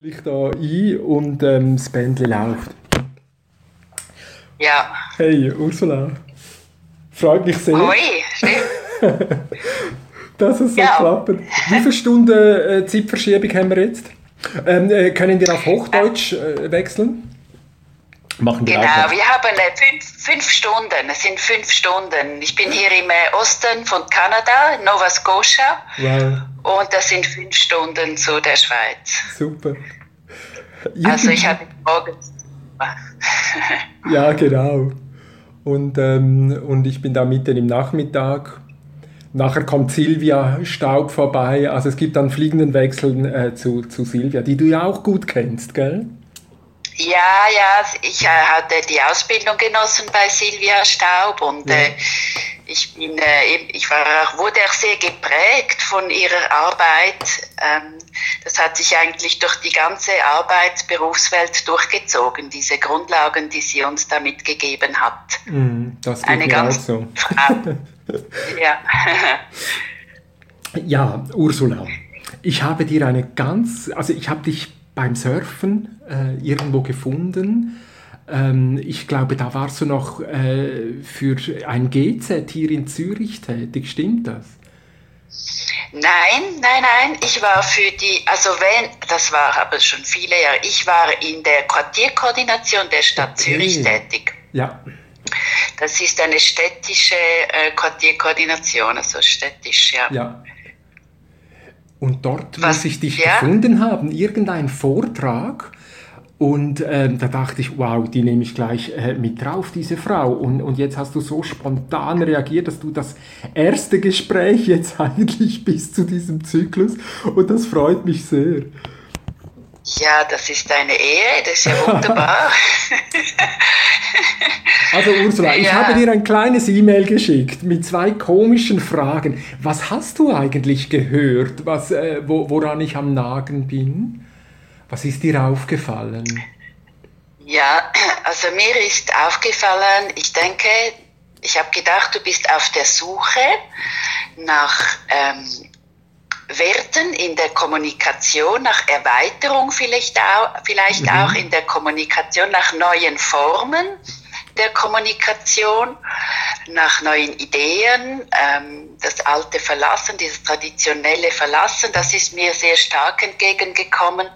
ich da ein und ähm, das Bändchen läuft. Ja. Hey, Ursula. Freut mich sehr. Hoi, dass es so ja. klappt. Wie viele Stunden äh, Zeitverschiebung haben wir jetzt? Ähm, äh, können wir auf Hochdeutsch äh, wechseln? Machen wir genau, wir haben äh, fünf, fünf, Stunden. Es sind fünf Stunden. Ich bin hier im äh, Osten von Kanada, Nova Scotia. Wow. Und das sind fünf Stunden zu der Schweiz. Super. Also ich habe morgens. ja, genau. Und, ähm, und ich bin da mitten im Nachmittag. Nachher kommt Silvia Staub vorbei. Also es gibt dann fliegenden Wechsel äh, zu, zu Silvia, die du ja auch gut kennst, gell? Ja, ja, ich äh, hatte die Ausbildung genossen bei Silvia Staub und ja. äh, ich bin, äh, ich war, wurde auch sehr geprägt von ihrer Arbeit. Ähm, das hat sich eigentlich durch die ganze Arbeitsberufswelt durchgezogen, diese Grundlagen, die sie uns da mitgegeben hat. Mm, das geht Eine ganz so. Ja. ja, Ursula, ich habe dir eine ganz, also ich habe dich beim Surfen äh, irgendwo gefunden ähm, ich glaube, da warst du noch äh, für ein GZ hier in Zürich tätig, stimmt das? Nein, nein, nein. Ich war für die, also wenn, das war aber schon viele Jahre, ich war in der Quartierkoordination der Stadt okay. Zürich tätig. Ja. Das ist eine städtische äh, Quartierkoordination, also städtisch, ja. Ja. Und dort Was, muss ich dich ja? gefunden haben, irgendein Vortrag und ähm, da dachte ich, wow, die nehme ich gleich äh, mit drauf, diese Frau. Und, und jetzt hast du so spontan reagiert, dass du das erste Gespräch jetzt eigentlich bist zu diesem Zyklus. Und das freut mich sehr. Ja, das ist eine Ehre, das ist ja wunderbar. also Ursula, ich ja. habe dir ein kleines E-Mail geschickt mit zwei komischen Fragen. Was hast du eigentlich gehört, was, äh, wo, woran ich am Nagen bin? Was ist dir aufgefallen? Ja, also mir ist aufgefallen, ich denke, ich habe gedacht, du bist auf der Suche nach ähm, Werten in der Kommunikation, nach Erweiterung vielleicht auch, vielleicht mhm. auch in der Kommunikation, nach neuen Formen der Kommunikation, nach neuen Ideen, ähm, das alte Verlassen, dieses traditionelle Verlassen, das ist mir sehr stark entgegengekommen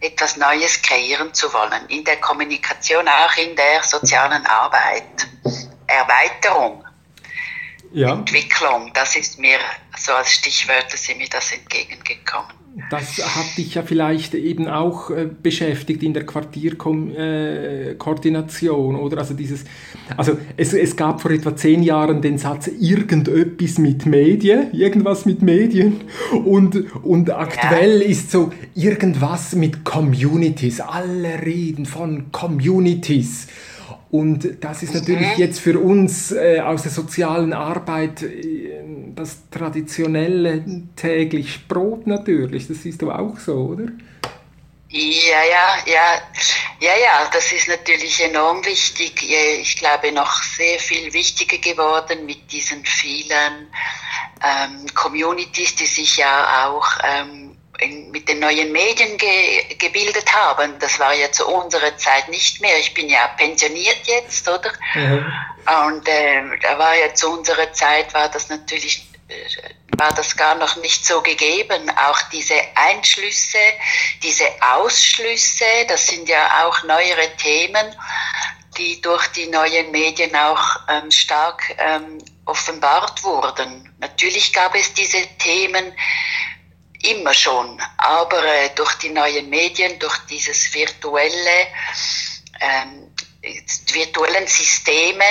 etwas Neues kreieren zu wollen, in der Kommunikation, auch in der sozialen Arbeit. Erweiterung, ja. Entwicklung, das ist mir so als Stichwörter sind mir das entgegengekommen. Das hat dich ja vielleicht eben auch äh, beschäftigt in der Quartierkoordination, äh, oder? Also dieses, also es, es gab vor etwa zehn Jahren den Satz irgendetwas mit Medien, irgendwas mit Medien und, und aktuell ja. ist so irgendwas mit Communities. Alle reden von Communities. Und das ist natürlich jetzt für uns äh, aus der sozialen Arbeit äh, das traditionelle täglich Brot natürlich. Das siehst du auch so, oder? Ja, ja, ja, ja, ja, das ist natürlich enorm wichtig. Ich glaube, noch sehr viel wichtiger geworden mit diesen vielen ähm, Communities, die sich ja auch ähm, in, mit den neuen Medien ge, gebildet haben. Das war ja zu unserer Zeit nicht mehr. Ich bin ja pensioniert jetzt, oder? Mhm. Und äh, da war ja zu unserer Zeit war das natürlich äh, war das gar noch nicht so gegeben. Auch diese Einschlüsse, diese Ausschlüsse, das sind ja auch neuere Themen, die durch die neuen Medien auch ähm, stark ähm, offenbart wurden. Natürlich gab es diese Themen, immer schon. Aber äh, durch die neuen Medien, durch dieses virtuelle, ähm, virtuellen Systeme,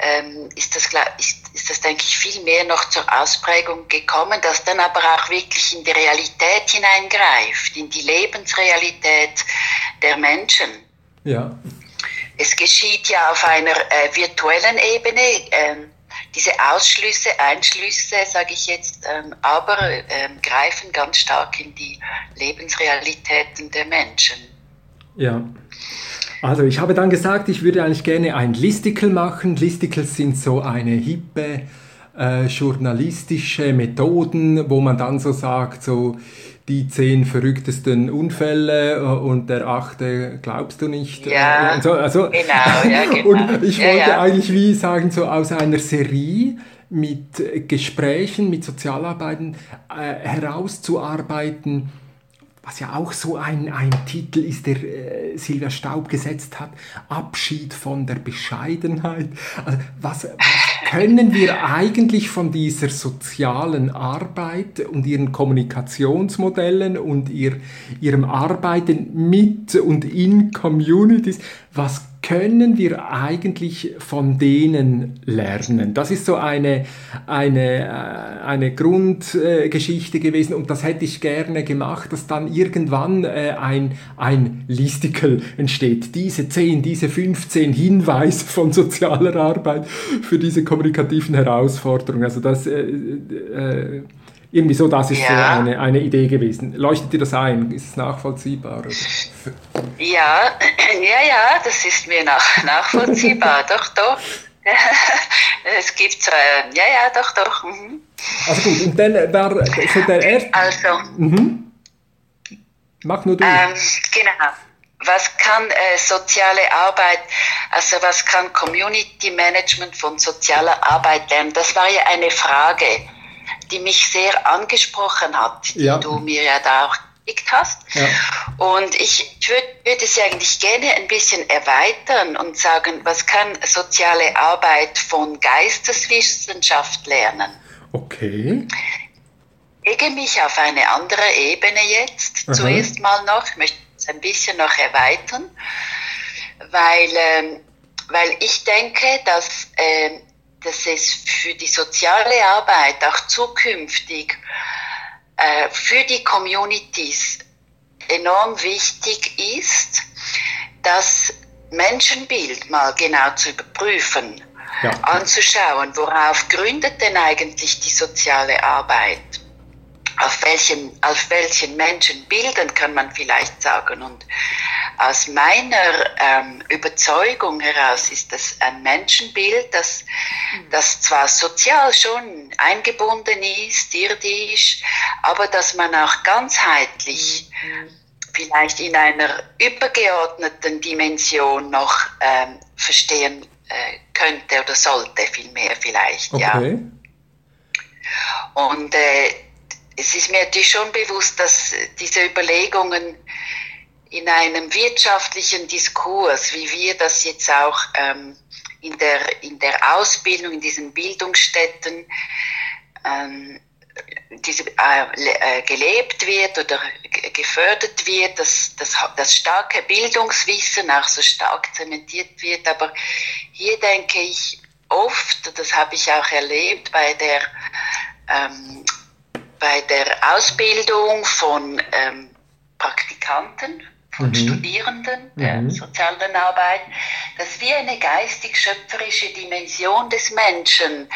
ähm, ist, das, ist, ist das, denke ich, viel mehr noch zur Ausprägung gekommen, das dann aber auch wirklich in die Realität hineingreift, in die Lebensrealität der Menschen. Ja. Es geschieht ja auf einer äh, virtuellen Ebene. Ähm, diese Ausschlüsse, Einschlüsse, sage ich jetzt, ähm, aber ähm, greifen ganz stark in die Lebensrealitäten der Menschen. Ja. Also ich habe dann gesagt, ich würde eigentlich gerne ein Listicle machen. Listicles sind so eine hippe äh, journalistische Methoden, wo man dann so sagt, so die zehn verrücktesten Unfälle äh, und der achte glaubst du nicht. Ja, so, also, genau, ja, genau. Und ich wollte ja, ja. eigentlich wie sagen, so aus einer Serie mit Gesprächen, mit Sozialarbeiten äh, herauszuarbeiten, was ja auch so ein, ein Titel ist, der äh, Silvia Staub gesetzt hat, Abschied von der Bescheidenheit. Also was, was können wir eigentlich von dieser sozialen Arbeit und ihren Kommunikationsmodellen und ihr, ihrem Arbeiten mit und in Communities, was können wir eigentlich von denen lernen? Das ist so eine, eine, äh, eine Grundgeschichte gewesen und das hätte ich gerne gemacht, dass dann irgendwann äh, ein, ein Listicle entsteht. Diese 10, diese 15 Hinweise von sozialer Arbeit für diese kommunikativen Herausforderungen. Also das äh, äh, irgendwie so, das ist ja. so eine, eine Idee gewesen. Leuchtet dir das ein? Ist es nachvollziehbar? Oder? Ja, ja, ja, das ist mir nach, nachvollziehbar. doch, doch. es gibt, äh, ja, ja, doch, doch. Mhm. Also gut, und dann war so der erste... Also... Mhm. Mach nur du. Ähm, genau. Was kann äh, soziale Arbeit, also was kann Community Management von sozialer Arbeit lernen? Das war ja eine Frage die mich sehr angesprochen hat, die ja. du mir ja da auch geschickt hast. Ja. Und ich würde würd es eigentlich gerne ein bisschen erweitern und sagen, was kann soziale Arbeit von Geisteswissenschaft lernen? Okay. Ich lege mich auf eine andere Ebene jetzt, Aha. zuerst mal noch, ich möchte es ein bisschen noch erweitern, weil, ähm, weil ich denke, dass äh, dass es für die soziale Arbeit auch zukünftig äh, für die Communities enorm wichtig ist, das Menschenbild mal genau zu überprüfen, ja. anzuschauen, worauf gründet denn eigentlich die soziale Arbeit? Auf welchen, auf welchen Menschenbildern kann man vielleicht sagen? Und aus meiner ähm, Überzeugung heraus ist das ein Menschenbild, das, das zwar sozial schon eingebunden ist, irdisch, aber dass man auch ganzheitlich vielleicht in einer übergeordneten Dimension noch ähm, verstehen äh, könnte oder sollte, vielmehr vielleicht, okay. ja. Und äh, es ist mir natürlich schon bewusst, dass diese Überlegungen in einem wirtschaftlichen Diskurs, wie wir das jetzt auch ähm, in, der, in der Ausbildung, in diesen Bildungsstätten ähm, diese, äh, äh, gelebt wird oder gefördert wird, dass, dass das starke Bildungswissen auch so stark zementiert wird. Aber hier denke ich oft, das habe ich auch erlebt bei der, ähm, bei der Ausbildung von ähm, Praktikanten, von mhm. Studierenden der mhm. sozialen Arbeit, dass wir eine geistig-schöpferische Dimension des Menschen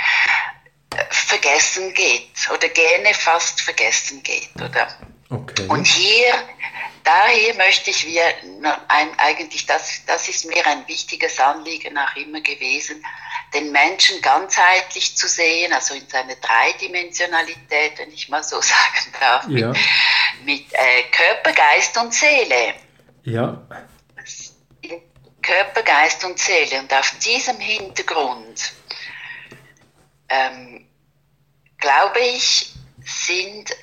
äh, vergessen geht oder gerne fast vergessen geht. Oder? Okay. Und hier, daher möchte ich wir ein, eigentlich, das, das ist mir ein wichtiges Anliegen auch immer gewesen, den Menschen ganzheitlich zu sehen, also in seiner Dreidimensionalität, wenn ich mal so sagen darf, ja. mit, mit äh, Körper, Geist und Seele. Ja. Körper, Geist und Seele. Und auf diesem Hintergrund, ähm, glaube ich, sind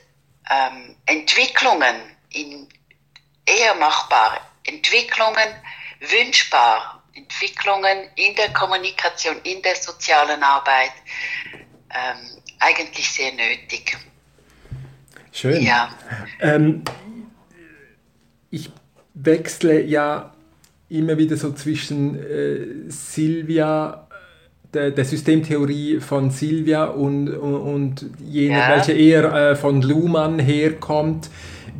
ähm, Entwicklungen in, eher machbar, Entwicklungen wünschbar, Entwicklungen in der Kommunikation, in der sozialen Arbeit ähm, eigentlich sehr nötig. Schön. Ja. Ähm, ich wechsle ja immer wieder so zwischen äh, Silvia, der, der, Systemtheorie von Silvia und, und, und jener, ja. welche eher äh, von Luhmann herkommt.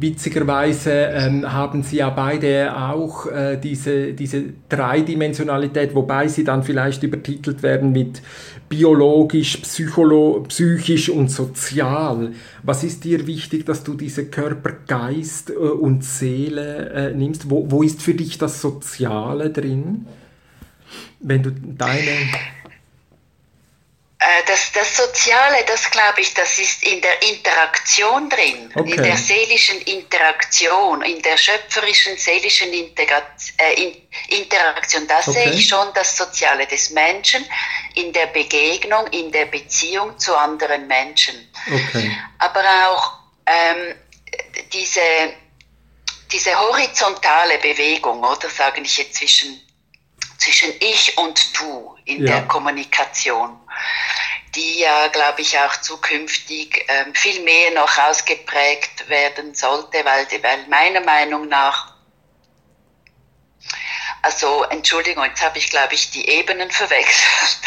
Witzigerweise ähm, haben sie ja beide auch äh, diese, diese Dreidimensionalität, wobei sie dann vielleicht übertitelt werden mit biologisch, psycholo psychisch und sozial. Was ist dir wichtig, dass du diese Körper, Geist äh, und Seele äh, nimmst? Wo, wo ist für dich das Soziale drin? Wenn du deine das, das Soziale, das glaube ich, das ist in der Interaktion drin, okay. in der seelischen Interaktion, in der schöpferischen seelischen Integra äh, Interaktion. Da okay. sehe ich schon das Soziale des Menschen in der Begegnung, in der Beziehung zu anderen Menschen. Okay. Aber auch ähm, diese, diese horizontale Bewegung, oder sage ich jetzt zwischen, zwischen ich und du in ja. der Kommunikation die ja, glaube ich, auch zukünftig ähm, viel mehr noch ausgeprägt werden sollte, weil, weil meiner Meinung nach, also Entschuldigung, jetzt habe ich, glaube ich, die Ebenen verwechselt.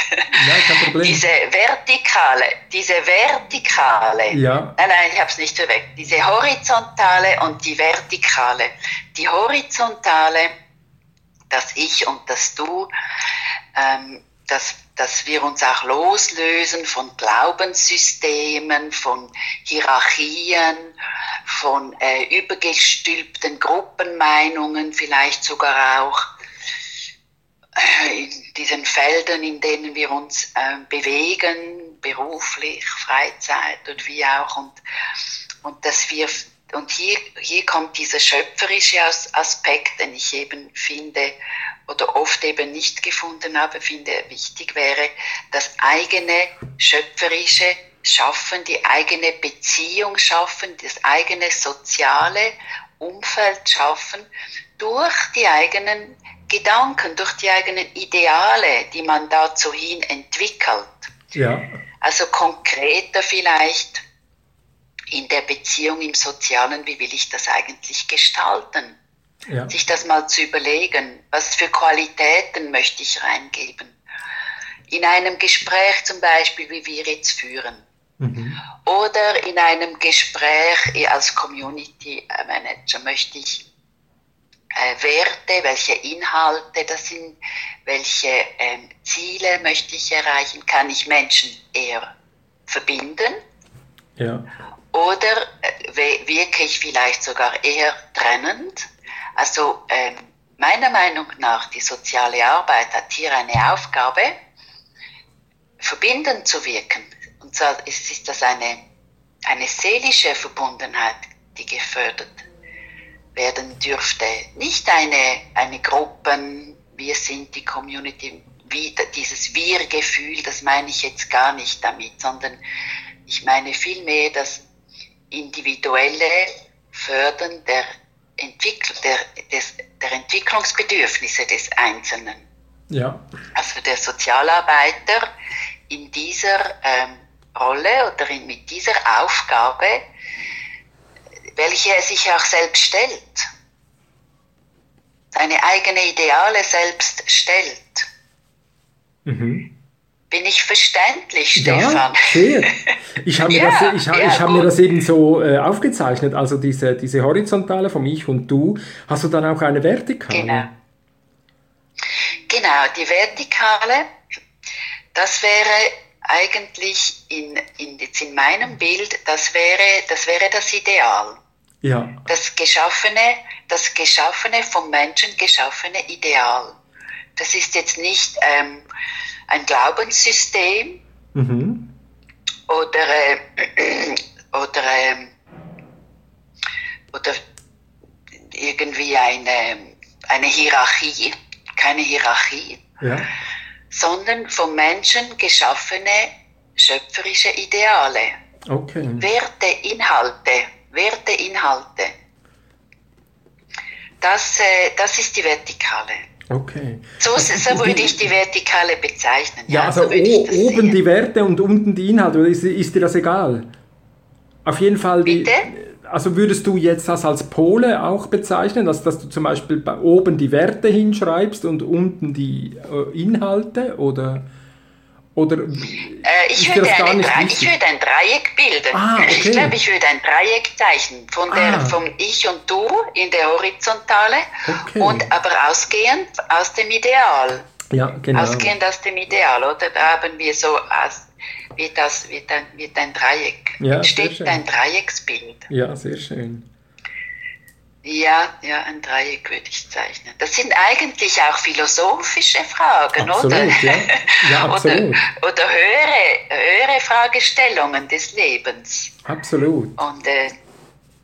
Nein, kein Problem. Diese vertikale, diese vertikale, ja. nein, nein, ich habe es nicht verwechselt, diese horizontale und die vertikale. Die horizontale, das Ich und das Du, ähm, das dass wir uns auch loslösen von Glaubenssystemen, von Hierarchien, von äh, übergestülpten Gruppenmeinungen, vielleicht sogar auch äh, in diesen Feldern, in denen wir uns äh, bewegen, beruflich, Freizeit und wie auch, und, und dass wir und hier, hier kommt dieser schöpferische Aspekt, den ich eben finde, oder oft eben nicht gefunden habe, finde wichtig wäre, das eigene schöpferische Schaffen, die eigene Beziehung schaffen, das eigene soziale Umfeld schaffen durch die eigenen Gedanken, durch die eigenen Ideale, die man dazu hin entwickelt. Ja. Also konkreter vielleicht in der Beziehung im Sozialen, wie will ich das eigentlich gestalten? ja. sich das mal zu überlegen, was für Qualitäten möchte ich reingeben. In einem Gespräch zum Beispiel, wie wir jetzt führen. Mhm. Oder in einem Gespräch als Community Manager möchte ich äh, Werte, welche Inhalte das sind, welche äh, Ziele möchte ich erreichen, kann ich Menschen eher verbinden? Ja. Oder äh, wirke ich vielleicht sogar eher trennend? Also ähm, meiner Meinung nach, die soziale Arbeit hat hier eine Aufgabe, verbindend zu wirken. Und zwar ist, ist das eine, eine seelische Verbundenheit, die gefördert werden dürfte. Nicht eine, eine Gruppen, wir sind die Community, wie, dieses Wir-Gefühl, das meine ich jetzt gar nicht damit, sondern ich meine vielmehr das individuelle Fördern der Entwickl der, des, der Entwicklungsbedürfnisse des Einzelnen. Ja. Also der Sozialarbeiter in dieser ähm, Rolle oder in, mit dieser Aufgabe, welche er sich auch selbst stellt, seine eigene Ideale selbst stellt. Mhm. Bin ich verständlich, Stefan? Ja, sehr. Ich habe mir, das, ich, ja, ich hab mir das eben so äh, aufgezeichnet, also diese, diese horizontale vom Ich und Du. Hast du dann auch eine vertikale? Genau. Genau, die vertikale, das wäre eigentlich in, in, jetzt in meinem Bild, das wäre, das wäre das Ideal. Ja. Das geschaffene, das geschaffene vom Menschen geschaffene Ideal. Das ist jetzt nicht ähm, ein Glaubenssystem mhm. oder, äh, oder, äh, oder irgendwie eine, eine Hierarchie, keine Hierarchie, ja. sondern vom Menschen geschaffene schöpferische Ideale. Okay. Werte, Inhalte, Werte, Inhalte. Das, äh, das ist die Vertikale. Okay. So, so würde ich die Vertikale bezeichnen. Ja, ja also so oben sehen. die Werte und unten die Inhalte, ist, ist dir das egal? Auf jeden Fall die. Bitte? Also würdest du jetzt das als Pole auch bezeichnen, dass, dass du zum Beispiel oben die Werte hinschreibst und unten die äh, Inhalte oder? Oder äh, ich, würde ein ich, würde ein Dreieck bilden. Ah, okay. Ich glaube, ich würde ein Dreieck zeichnen. Von ah. der, vom Ich und Du in der Horizontale okay. und aber ausgehend aus dem Ideal. Ja, genau. Ausgehend aus dem Ideal, oder? Da haben wir so aus, wird das wird ein, wird ein Dreieck. Ja, Entsteht ein Dreiecksbild. Ja, sehr schön. Ja, ja, ein Dreieck würde ich zeichnen. Das sind eigentlich auch philosophische Fragen, absolut, oder? Ja. Ja, absolut. oder, oder höhere, höhere Fragestellungen des Lebens. Absolut. Und äh,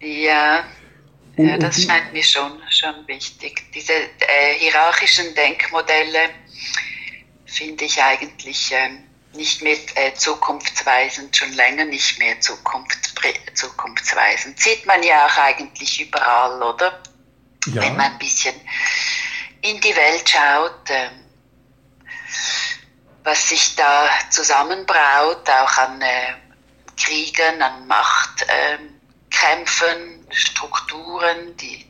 ja, und, ja, das die, scheint mir schon, schon wichtig. Diese äh, hierarchischen Denkmodelle finde ich eigentlich äh, nicht mehr äh, zukunftsweisend, schon länger nicht mehr zukunfts zukunftsweisend. Sieht man ja auch eigentlich überall, oder? Ja. Wenn man ein bisschen in die Welt schaut, äh, was sich da zusammenbraut, auch an äh, Kriegen, an Machtkämpfen, Strukturen, die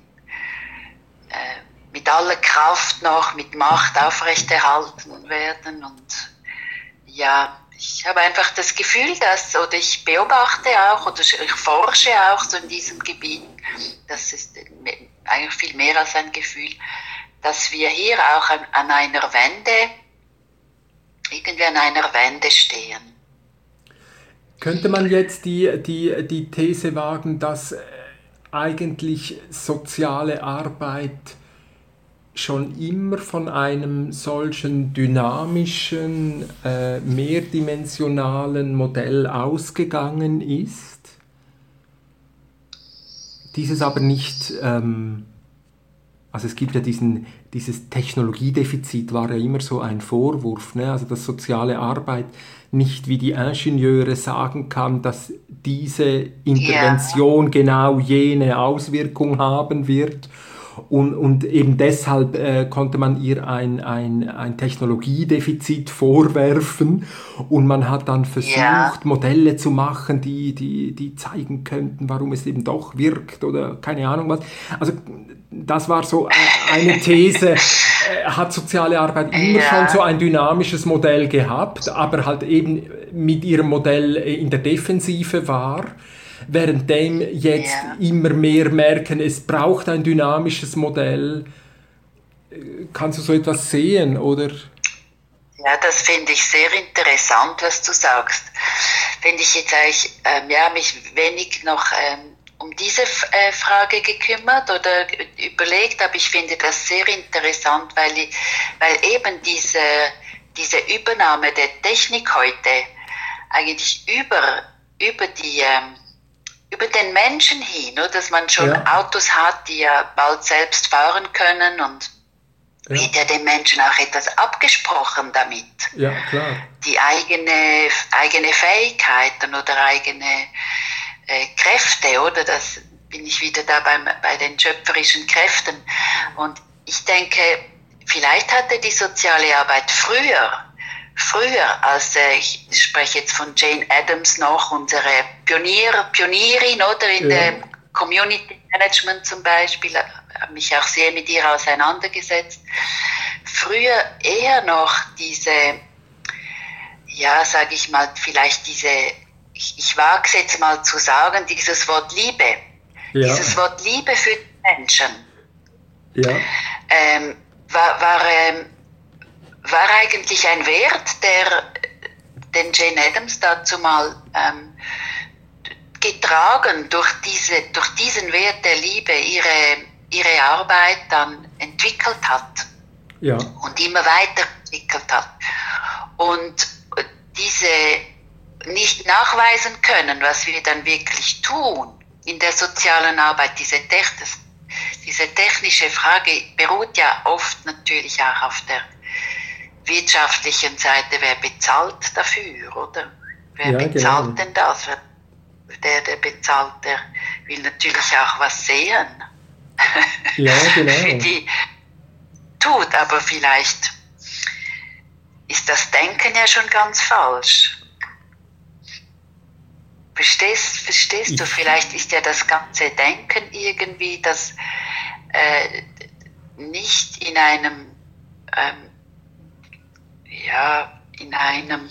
äh, mit aller Kraft noch, mit Macht aufrechterhalten werden. Und ja, ich habe einfach das Gefühl, dass, oder ich beobachte auch, oder ich forsche auch so in diesem Gebiet, das ist eigentlich viel mehr als ein Gefühl, dass wir hier auch an, an einer Wende, irgendwie an einer Wende stehen. Könnte man jetzt die, die, die These wagen, dass eigentlich soziale Arbeit schon immer von einem solchen dynamischen, äh, mehrdimensionalen Modell ausgegangen ist, dieses aber nicht, ähm, also es gibt ja diesen, dieses Technologiedefizit war ja immer so ein Vorwurf, ne? also dass soziale Arbeit nicht wie die Ingenieure sagen kann, dass diese Intervention ja. genau jene Auswirkung haben wird. Und, und eben deshalb äh, konnte man ihr ein, ein, ein Technologiedefizit vorwerfen und man hat dann versucht, ja. Modelle zu machen, die, die, die zeigen könnten, warum es eben doch wirkt oder keine Ahnung was. Also das war so eine These. Äh, hat soziale Arbeit immer ja. schon so ein dynamisches Modell gehabt, aber halt eben mit ihrem Modell in der Defensive war, währenddem jetzt ja. immer mehr merken, es braucht ein dynamisches Modell. Kannst du so etwas sehen, oder? Ja, das finde ich sehr interessant, was du sagst. Finde ich jetzt eigentlich, ähm, ja, mich wenig noch ähm, um diese äh, Frage gekümmert oder überlegt, aber ich finde das sehr interessant, weil, ich, weil eben diese, diese Übernahme der Technik heute eigentlich über, über die, ähm, über den Menschen hin, nur dass man schon ja. Autos hat, die ja bald selbst fahren können und ja. wird ja den Menschen auch etwas abgesprochen damit. Ja, klar. Die eigene, eigene Fähigkeiten oder eigene äh, Kräfte, oder? Das bin ich wieder da beim, bei den schöpferischen Kräften. Und ich denke, vielleicht hatte die soziale Arbeit früher, früher, als äh, ich spreche jetzt von Jane Addams noch, unsere Pionier, Pionierin, oder in ja. der Community Management zum Beispiel, habe mich auch sehr mit ihr auseinandergesetzt. Früher eher noch diese, ja, sage ich mal, vielleicht diese ich, ich wage es jetzt mal zu sagen, dieses Wort Liebe, ja. dieses Wort Liebe für die Menschen, ja. ähm, war, war, ähm, war eigentlich ein Wert, der den Jane Addams dazu mal ähm, getragen durch, diese, durch diesen Wert der Liebe ihre, ihre Arbeit dann entwickelt hat ja. und immer weiterentwickelt hat. Und diese nicht nachweisen können, was wir dann wirklich tun in der sozialen Arbeit, diese, diese technische Frage beruht ja oft natürlich auch auf der wirtschaftlichen Seite, wer bezahlt dafür, oder? Wer ja, bezahlt genau. denn das? Der, der bezahlt, der will natürlich auch was sehen. Ja, genau. Für die tut, aber vielleicht ist das Denken ja schon ganz falsch. Verstehst, verstehst du? Vielleicht ist ja das ganze Denken irgendwie, das äh, nicht in einem, ähm, ja, in einem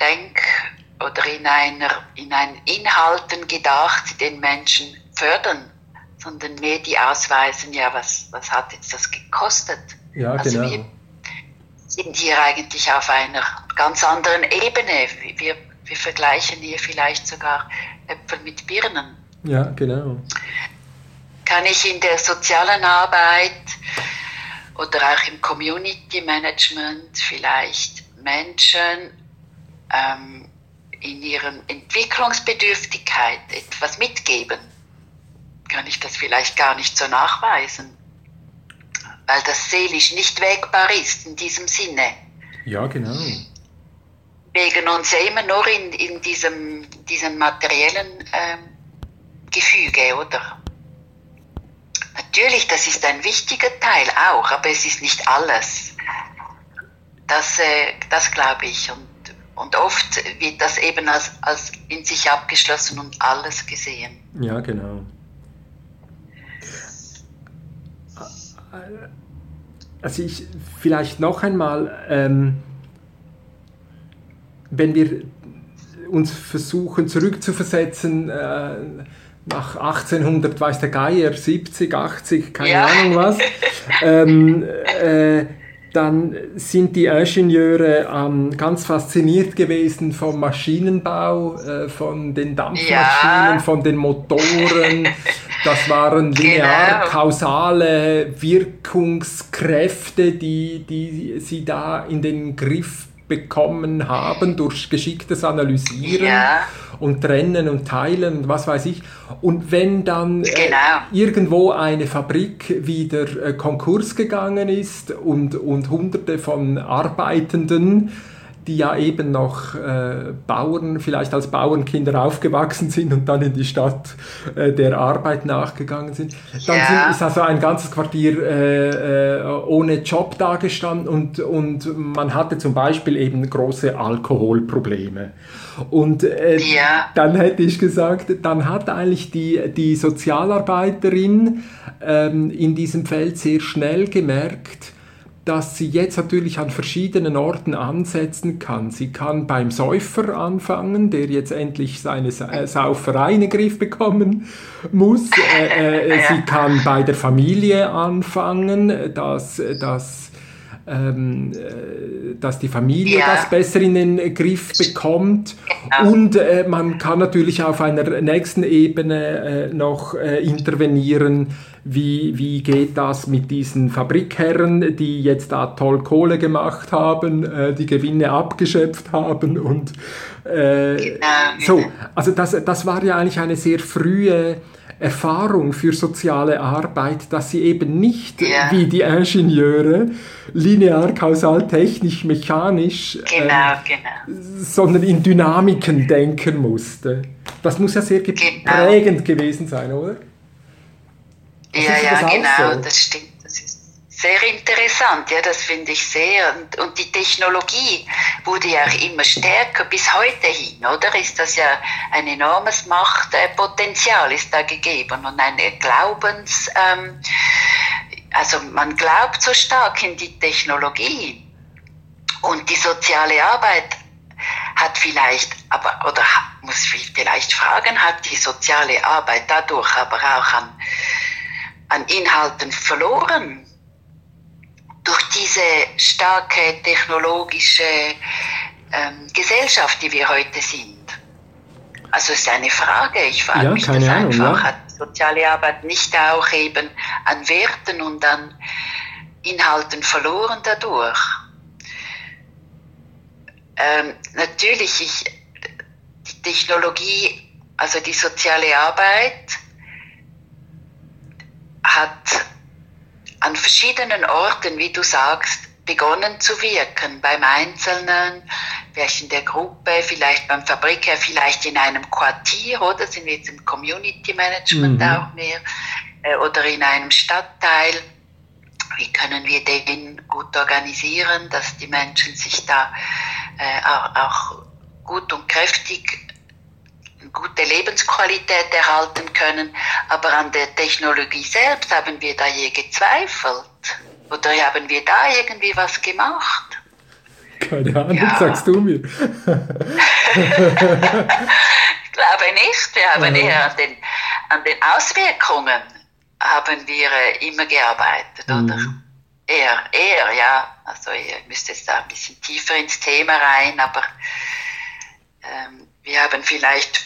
Denk- oder in einer, in einen Inhalten gedacht, den Menschen fördern, sondern mehr die ausweisen, ja, was, was hat jetzt das gekostet? Ja, also genau. wir sind hier eigentlich auf einer ganz anderen Ebene. Wir wir vergleichen hier vielleicht sogar Äpfel mit Birnen. Ja, genau. kann ich in der sozialen Arbeit oder auch im Community Management vielleicht Menschen ähm, in ihrer Entwicklungsbedürftigkeit etwas mitgeben? Kann ich das vielleicht gar nicht so nachweisen, weil das seelisch nicht wägbar ist in diesem Sinne. Ja, genau. Wegen uns ja immer nur in, in diesem, diesem materiellen ähm, Gefüge, oder? Natürlich, das ist ein wichtiger Teil auch, aber es ist nicht alles. Das, äh, das glaube ich. Und, und oft wird das eben als, als in sich abgeschlossen und alles gesehen. Ja, genau. Also ich vielleicht noch einmal, ähm, wenn wir uns versuchen zurückzuversetzen, äh, nach 1800, weiß der Geier, 70, 80, keine ja. Ahnung was, ähm, äh, dann sind die Ingenieure ähm, ganz fasziniert gewesen vom Maschinenbau, äh, von den Dampfmaschinen, ja. von den Motoren. Das waren linear-kausale genau. Wirkungskräfte, die, die sie da in den Griff bekommen haben durch geschicktes Analysieren ja. und Trennen und Teilen und was weiß ich. Und wenn dann äh, genau. äh, irgendwo eine Fabrik wieder äh, Konkurs gegangen ist und, und hunderte von Arbeitenden die ja eben noch äh, Bauern, vielleicht als Bauernkinder aufgewachsen sind und dann in die Stadt äh, der Arbeit nachgegangen sind. Dann ja. sind, ist also ein ganzes Quartier äh, äh, ohne Job dagestanden und, und man hatte zum Beispiel eben große Alkoholprobleme. Und äh, ja. dann hätte ich gesagt, dann hat eigentlich die, die Sozialarbeiterin ähm, in diesem Feld sehr schnell gemerkt, dass sie jetzt natürlich an verschiedenen Orten ansetzen kann. Sie kann beim Säufer anfangen, der jetzt endlich seine äh, Sauferei in den Griff bekommen muss. Äh, äh, sie kann bei der Familie anfangen, dass, dass, ähm, äh, dass die Familie ja. das besser in den Griff bekommt. Genau. Und äh, man kann natürlich auf einer nächsten Ebene äh, noch intervenieren wie, wie geht das mit diesen Fabrikherren, die jetzt da toll Kohle gemacht haben, äh, die Gewinne abgeschöpft haben und äh, genau, so. Genau. Also das, das war ja eigentlich eine sehr frühe Erfahrung für soziale Arbeit, dass sie eben nicht ja. wie die Ingenieure linear, kausal, technisch, mechanisch, genau, äh, genau. sondern in Dynamiken denken musste. Das muss ja sehr genau. prägend gewesen sein, oder? ja, ja, genau, so? das stimmt. Sehr interessant, ja, das finde ich sehr. Und, und die Technologie wurde ja auch immer stärker bis heute hin, oder? Ist das ja ein enormes Machtpotenzial ist da gegeben und eine Glaubens, ähm, also man glaubt so stark in die Technologie und die soziale Arbeit hat vielleicht, aber oder muss vielleicht fragen, hat die soziale Arbeit dadurch aber auch an an Inhalten verloren durch diese starke technologische ähm, Gesellschaft, die wir heute sind? Also es ist eine Frage. Ich frage ja, mich das Ahnung, einfach. Ja. Hat soziale Arbeit nicht auch eben an Werten und an Inhalten verloren dadurch? Ähm, natürlich, ich, die Technologie, also die soziale Arbeit, hat an verschiedenen Orten, wie du sagst, begonnen zu wirken. Beim Einzelnen, vielleicht in der Gruppe, vielleicht beim Fabriker, vielleicht in einem Quartier, oder sind wir jetzt im Community Management mhm. auch mehr, äh, oder in einem Stadtteil. Wie können wir den gut organisieren, dass die Menschen sich da äh, auch, auch gut und kräftig gute Lebensqualität erhalten können, aber an der Technologie selbst haben wir da je gezweifelt? Oder haben wir da irgendwie was gemacht? Keine Ahnung, ja. sagst du mir. ich glaube nicht. Wir haben ja. eher an den, an den Auswirkungen haben wir äh, immer gearbeitet, mhm. oder? Eher, eher, ja. Also ihr müsst jetzt da ein bisschen tiefer ins Thema rein, aber ähm, wir haben vielleicht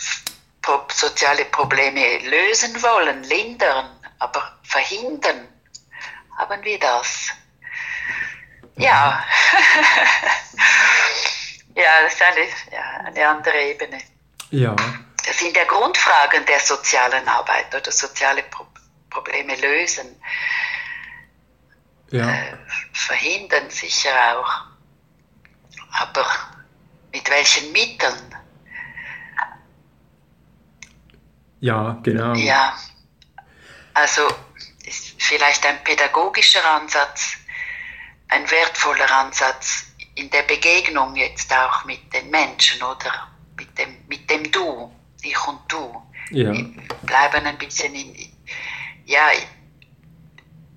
soziale Probleme lösen wollen, lindern, aber verhindern haben wir das. Ja. ja, das ist eine, ja, eine andere Ebene. Ja. Das sind ja Grundfragen der sozialen Arbeit oder soziale Pro Probleme lösen. Ja. Äh, verhindern sicher auch. Aber mit welchen Mitteln? Ja, genau. Ja, also ist vielleicht ein pädagogischer Ansatz, ein wertvoller Ansatz in der Begegnung jetzt auch mit den Menschen oder mit dem, mit dem Du, ich und du. Ja. Bleiben ein bisschen in, ja,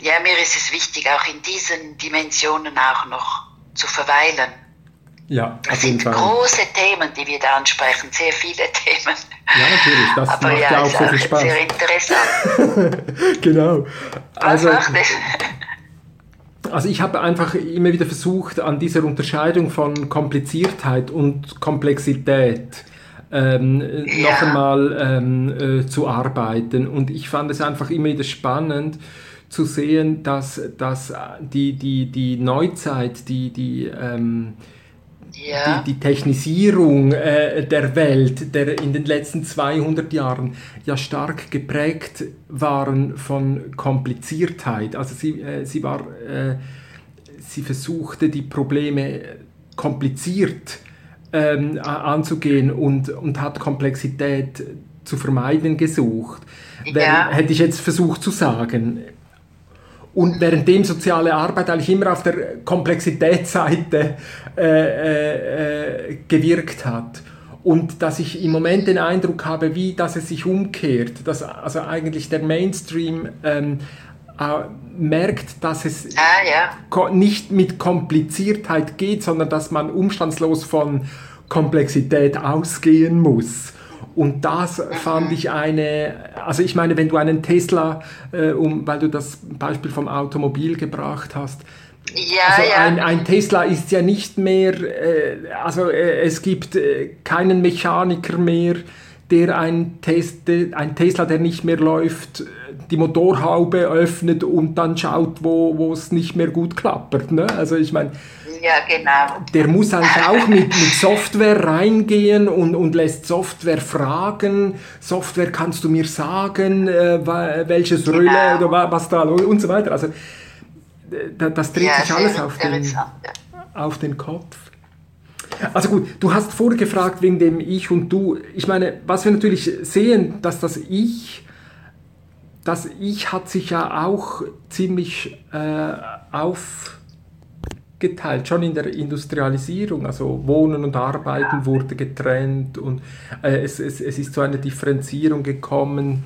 ja, mir ist es wichtig, auch in diesen Dimensionen auch noch zu verweilen. Ja, Das sind Fall. große Themen, die wir da ansprechen, sehr viele Themen. Ja, natürlich. Das Aber macht ja, ja auch so viel Spaß. sehr interessant. genau. Was Also, also ich habe einfach immer wieder versucht, an dieser Unterscheidung von Kompliziertheit und Komplexität ähm, Ja. noch einmal ähm, äh, zu arbeiten. Und ich fand es einfach immer wieder spannend zu sehen, dass, dass die, die, die Neuzeit, die, die, ähm, Ja, die, die Technisierung äh, der Welt der in den letzten 200 Jahren ja stark geprägt waren von Kompliziertheit. Also sie, äh, sie war, äh, sie versuchte die Probleme kompliziert ähm, anzugehen und, und hat Komplexität zu vermeiden gesucht. Ja. Hätte ich jetzt versucht zu sagen. Und währenddem soziale Arbeit eigentlich immer auf der Komplexitätsseite äh, äh, gewirkt hat. Und dass ich im Moment den Eindruck habe, wie dass es sich umkehrt, dass also eigentlich der Mainstream ähm, äh, merkt, dass es ah, ja. nicht mit Kompliziertheit geht, sondern dass man umstandslos von Komplexität ausgehen muss. Und das fand ich eine, also ich meine, wenn du einen Tesla, äh, um, weil du das Beispiel vom Automobil gebracht hast, Ja, also ja. ein, ein Tesla ist ja nicht mehr, äh, also äh, es gibt äh, keinen Mechaniker mehr, der ein, Test, ein Tesla, der nicht mehr läuft, äh, die Motorhaube öffnet und dann schaut, wo wo es nicht mehr gut klappert. Ne? Also ich meine, ja, genau. der muss eigentlich auch mit, mit Software reingehen und, und lässt Software fragen. Software kannst du mir sagen, äh, welches Genau. oder wa- was da und so weiter. Also da- das dreht Ja, sich alles auf den, auf den Kopf. Also gut, du hast vorher gefragt wegen dem Ich und Du. Ich meine, was wir natürlich sehen, dass das Ich, das Ich hat sich ja auch ziemlich äh, aufgeteilt, schon in der Industrialisierung. Also Wohnen und Arbeiten wurde getrennt und äh, es, es, es ist zu einer Differenzierung gekommen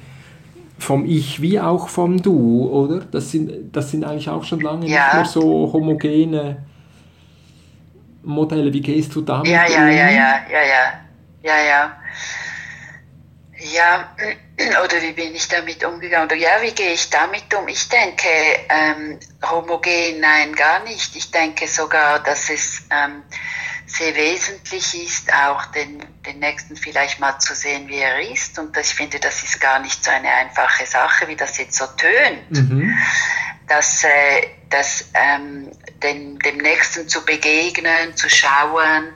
vom Ich wie auch vom Du, oder? Das sind, das sind eigentlich auch schon lange Ja. nicht mehr so homogene Modelle. Wie gehst du damit Ja, ja, um? ja, ja, ja, ja, ja, ja. Ja, oder wie bin ich damit umgegangen? Oder ja, wie gehe ich damit um? Ich denke, ähm, homogen, nein, gar nicht. Ich denke sogar, dass es ähm, sehr wesentlich ist, auch den, den Nächsten vielleicht mal zu sehen, wie er ist. Und ich finde, das ist gar nicht so eine einfache Sache, wie das jetzt so tönt Mhm. dass, äh, dass ähm, dem, dem Nächsten zu begegnen, zu schauen,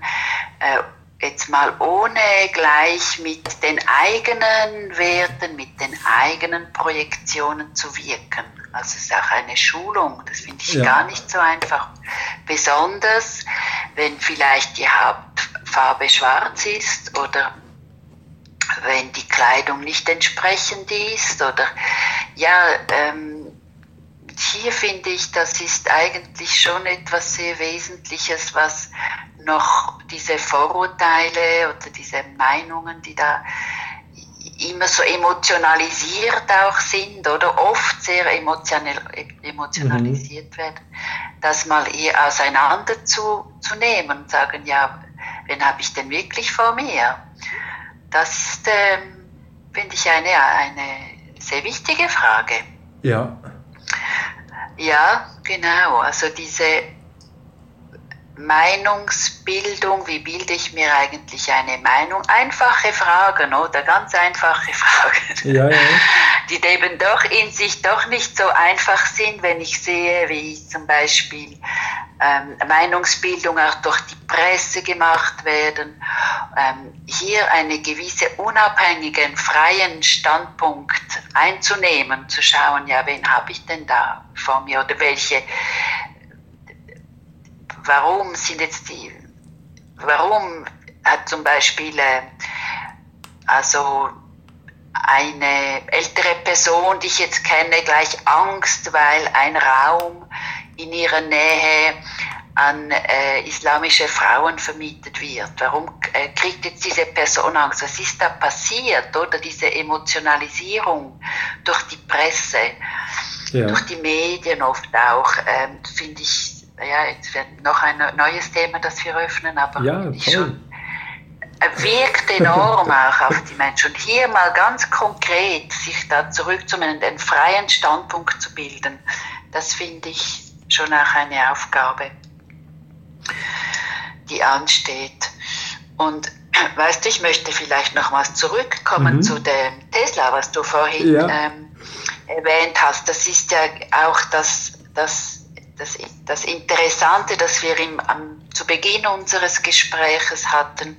äh, jetzt mal ohne gleich mit den eigenen Werten, mit den eigenen Projektionen zu wirken. Also es ist auch eine Schulung, das finde ich Ja. gar nicht so einfach. Besonders wenn vielleicht die Hauptfarbe schwarz ist oder wenn die Kleidung nicht entsprechend ist oder ja, ähm, hier finde ich, das ist eigentlich schon etwas sehr Wesentliches, was noch diese Vorurteile oder diese Meinungen, die da immer so emotionalisiert auch sind oder oft sehr emotional, emotionalisiert werden, das mal eher auseinander zu, zu nehmen und sagen, ja, wen habe ich denn wirklich vor mir? Das ist, ähm, finde ich, eine, eine sehr wichtige Frage. Ja. Ja, genau. Also diese Meinungsbildung, wie bilde ich mir eigentlich eine Meinung? Einfache Fragen, oder? Ganz einfache Fragen. Ja, ja. Die eben doch in sich doch nicht so einfach sind, wenn ich sehe, wie zum Beispiel ähm, Meinungsbildung auch durch die Presse gemacht werden. Ähm, hier einen gewisse unabhängigen, freien Standpunkt einzunehmen, zu schauen, ja, wen habe ich denn da vor mir oder welche warum sind jetzt die, warum hat zum Beispiel äh, also eine ältere Person, die ich jetzt kenne, gleich Angst, weil ein Raum in ihrer Nähe an äh, islamische Frauen vermietet wird. Warum äh, kriegt jetzt diese Person Angst? Was ist da passiert? Oder diese Emotionalisierung durch die Presse, ja. durch die Medien oft auch, äh, finde ich ja, jetzt wird noch ein neues Thema, das wir öffnen, aber ja, schon wirkt enorm auch auf die Menschen. Und hier mal ganz konkret sich da zurückzumelden, einen freien Standpunkt zu bilden, das finde ich schon auch eine Aufgabe, die ansteht. Und weißt du, ich möchte vielleicht nochmals zurückkommen mhm. zu dem Tesla, was du vorhin ja. ähm, erwähnt hast. Das ist ja auch das, das das, das Interessante, das wir im, am, zu Beginn unseres Gespräches hatten,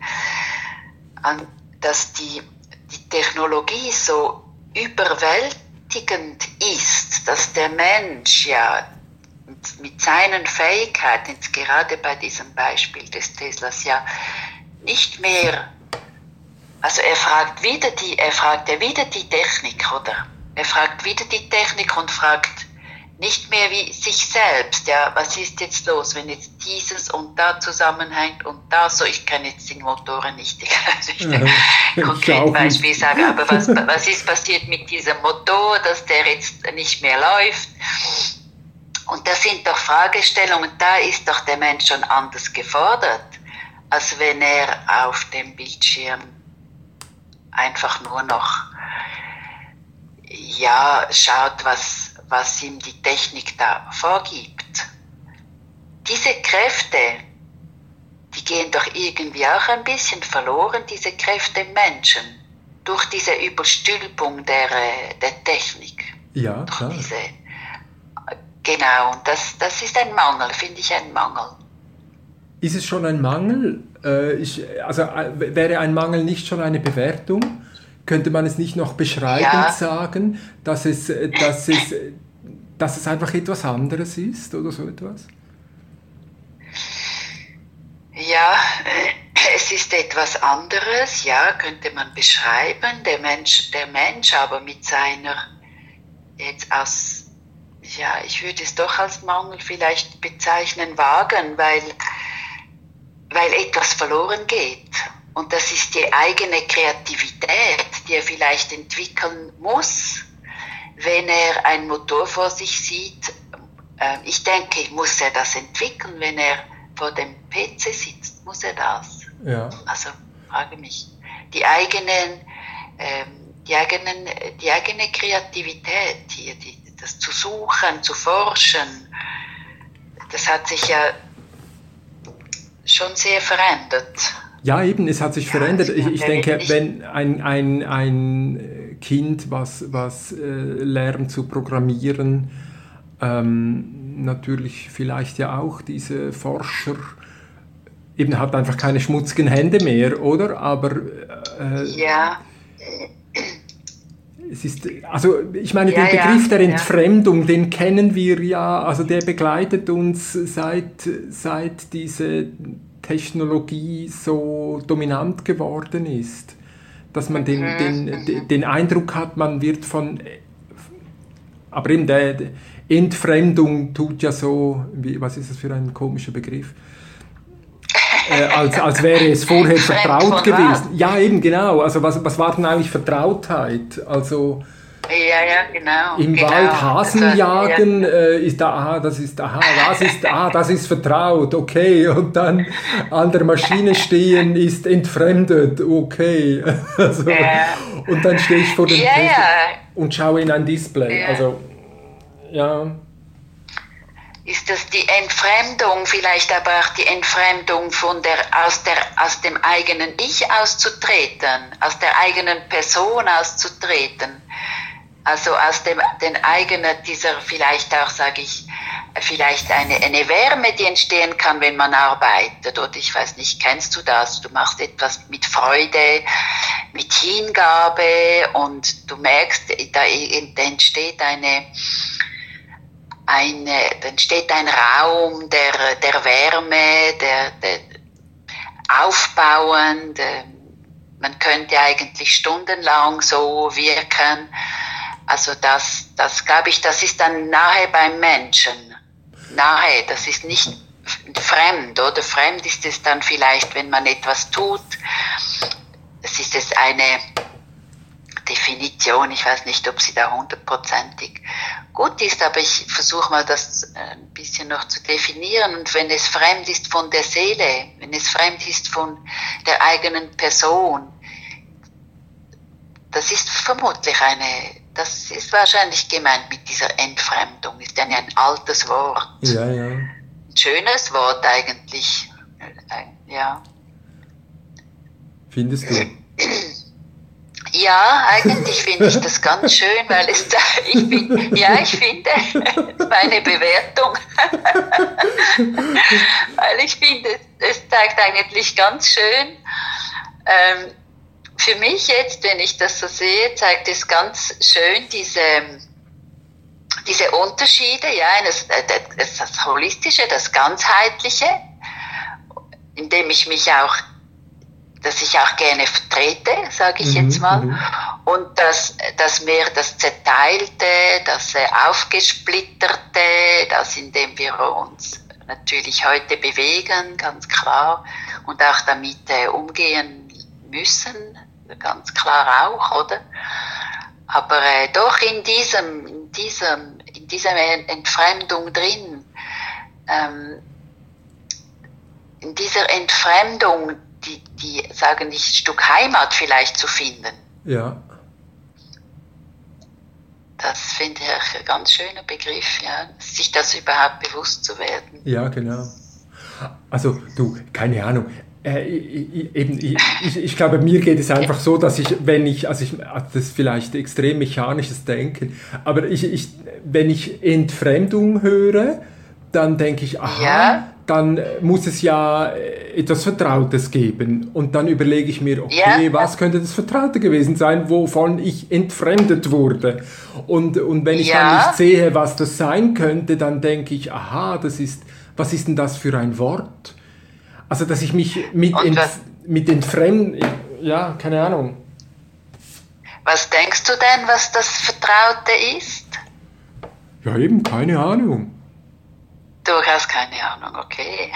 an, dass die, die Technologie so überwältigend ist, dass der Mensch ja mit seinen Fähigkeiten, gerade bei diesem Beispiel des Teslas, ja nicht mehr, also er fragt wieder die, er fragt ja wieder die Technik, oder? Er fragt wieder die Technik und fragt, nicht mehr wie sich selbst, ja, was ist jetzt los, wenn jetzt dieses und da zusammenhängt und da so, ich kann jetzt den Motoren nicht, nicht ja, konkret Beispiel sagen, aber was, was ist passiert mit diesem Motor, dass der jetzt nicht mehr läuft? Und das sind doch Fragestellungen, da ist doch der Mensch schon anders gefordert, als wenn er auf dem Bildschirm einfach nur noch ja, schaut, was was ihm die Technik da vorgibt. Diese Kräfte, die gehen doch irgendwie auch ein bisschen verloren, diese Kräfte im Menschen, durch diese Überstülpung der, der Technik. Ja, klar. Diese, genau, und das, das ist ein Mangel, finde ich ein Mangel. Ist es schon ein Mangel? Äh, ich, also äh, wäre ein Mangel nicht schon eine Bewertung? Könnte man es nicht noch beschreibend ja. sagen, dass es, dass, es, dass es einfach etwas anderes ist oder so etwas? Ja, es ist etwas anderes, ja, könnte man beschreiben. Der Mensch, der Mensch aber mit seiner, jetzt aus, ja, ich würde es doch als Mangel vielleicht bezeichnen, wagen, weil, weil etwas verloren geht. Und das ist die eigene Kreativität, die er vielleicht entwickeln muss, wenn er einen Motor vor sich sieht. Äh, ich denke, muss er das entwickeln, wenn er vor dem PC sitzt? Muss er das? Ja. Also frage mich. Die eigenen, ähm, die, eigenen, die eigene Kreativität hier, die, das zu suchen, zu forschen, das hat sich ja schon sehr verändert. Ja, eben, es hat sich ja, verändert. Ich, ich denke, wenn ein, ein, ein Kind, was, was äh, lernt zu programmieren, ähm, natürlich vielleicht ja auch diese Forscher, eben hat einfach keine schmutzigen Hände mehr, oder? Aber äh, ja. Es ist, also ich meine, ja, den Begriff ja, der Entfremdung, ja. den kennen wir ja, also der begleitet uns seit, seit diese Technologie so dominant geworden ist, dass man den, mhm. den, den Eindruck hat, man wird von, aber eben der Entfremdung tut ja so, wie, was ist das für ein komischer Begriff? Äh, als, als wäre es vorher vertraut gewesen. Ja, eben genau. Also was, was war denn eigentlich Vertrautheit? Also ja, ja, genau. Im genau. Wald Hasen also, jagen ja. äh, ist da, aha, das ist, aha, was ist, ah, das ist vertraut, okay. Und dann an der Maschine stehen ist entfremdet, okay. Also, ja. Und dann stehe ich vor dem ja, und schaue in ein Display. Also, ja. ist das die Entfremdung, vielleicht aber auch die Entfremdung von der, aus, der, aus dem eigenen Ich auszutreten, aus der eigenen Person auszutreten. Also aus dem, den eigenen, dieser vielleicht auch, sage ich, vielleicht eine, eine Wärme, die entstehen kann, wenn man arbeitet. Oder ich weiß nicht, kennst du das? Du machst etwas mit Freude, mit Hingabe und du merkst, da entsteht eine, eine, entsteht ein Raum der, der Wärme, der, der aufbauend. Man könnte eigentlich stundenlang so wirken. Also das, das glaube ich, das ist dann nahe beim Menschen. Nahe, das ist nicht fremd, oder? Fremd ist es dann vielleicht, wenn man etwas tut. Es ist es eine Definition, ich weiß nicht, ob sie da hundertprozentig gut ist, aber ich versuche mal das äh, ein bisschen noch zu definieren. Und wenn es fremd ist von der Seele, wenn es fremd ist von der eigenen Person, das ist vermutlich eine, das ist wahrscheinlich gemeint mit dieser Entfremdung, ist ja ein altes Wort. Ja, ja. Ein schönes Wort eigentlich, ja. Findest du? Ja, eigentlich finde ich das ganz schön, weil es da, ich bin, ja, ich finde, meine Bewertung, weil ich finde, es zeigt eigentlich ganz schön, ähm, für mich jetzt, wenn ich das so sehe, zeigt es ganz schön diese, diese Unterschiede, ja, das, das, das Holistische, das Ganzheitliche, indem ich mich auch das ich auch gerne vertrete, sage ich mhm, jetzt mal. Mhm. Und das, das mehr das Zerteilte, das äh, Aufgesplitterte, das in dem wir uns natürlich heute bewegen, ganz klar, und auch damit äh, umgehen müssen, ganz klar auch, oder? Aber äh, doch in diesem, in diesem, in dieser Entfremdung drin, ähm, in dieser Entfremdung, die, die sagen nicht, ein Stück Heimat vielleicht zu finden. Ja. Das finde ich ein ganz schöner Begriff, ja, sich das überhaupt bewusst zu werden. Ja, genau. Also du, keine Ahnung. Äh, ich, eben, ich, ich, glaube, mir geht es einfach so, dass ich, wenn ich, also ich, das ist vielleicht extrem mechanisches Denken, aber ich, ich, wenn ich Entfremdung höre, dann denke ich, aha, ja dann muss es ja äh, etwas Vertrautes geben. Und dann überlege ich mir, okay, ja. was könnte das Vertraute gewesen sein, wovon ich entfremdet wurde. Und, und wenn ich ja. dann nicht sehe, was das sein könnte, dann denke ich, aha, das ist, was ist denn das für ein Wort? Also, dass ich mich mit, entf mit entfremden, ja, keine Ahnung. Was denkst du denn, was das Vertraute ist? Ja, eben, keine Ahnung. Du hast keine Ahnung, okay.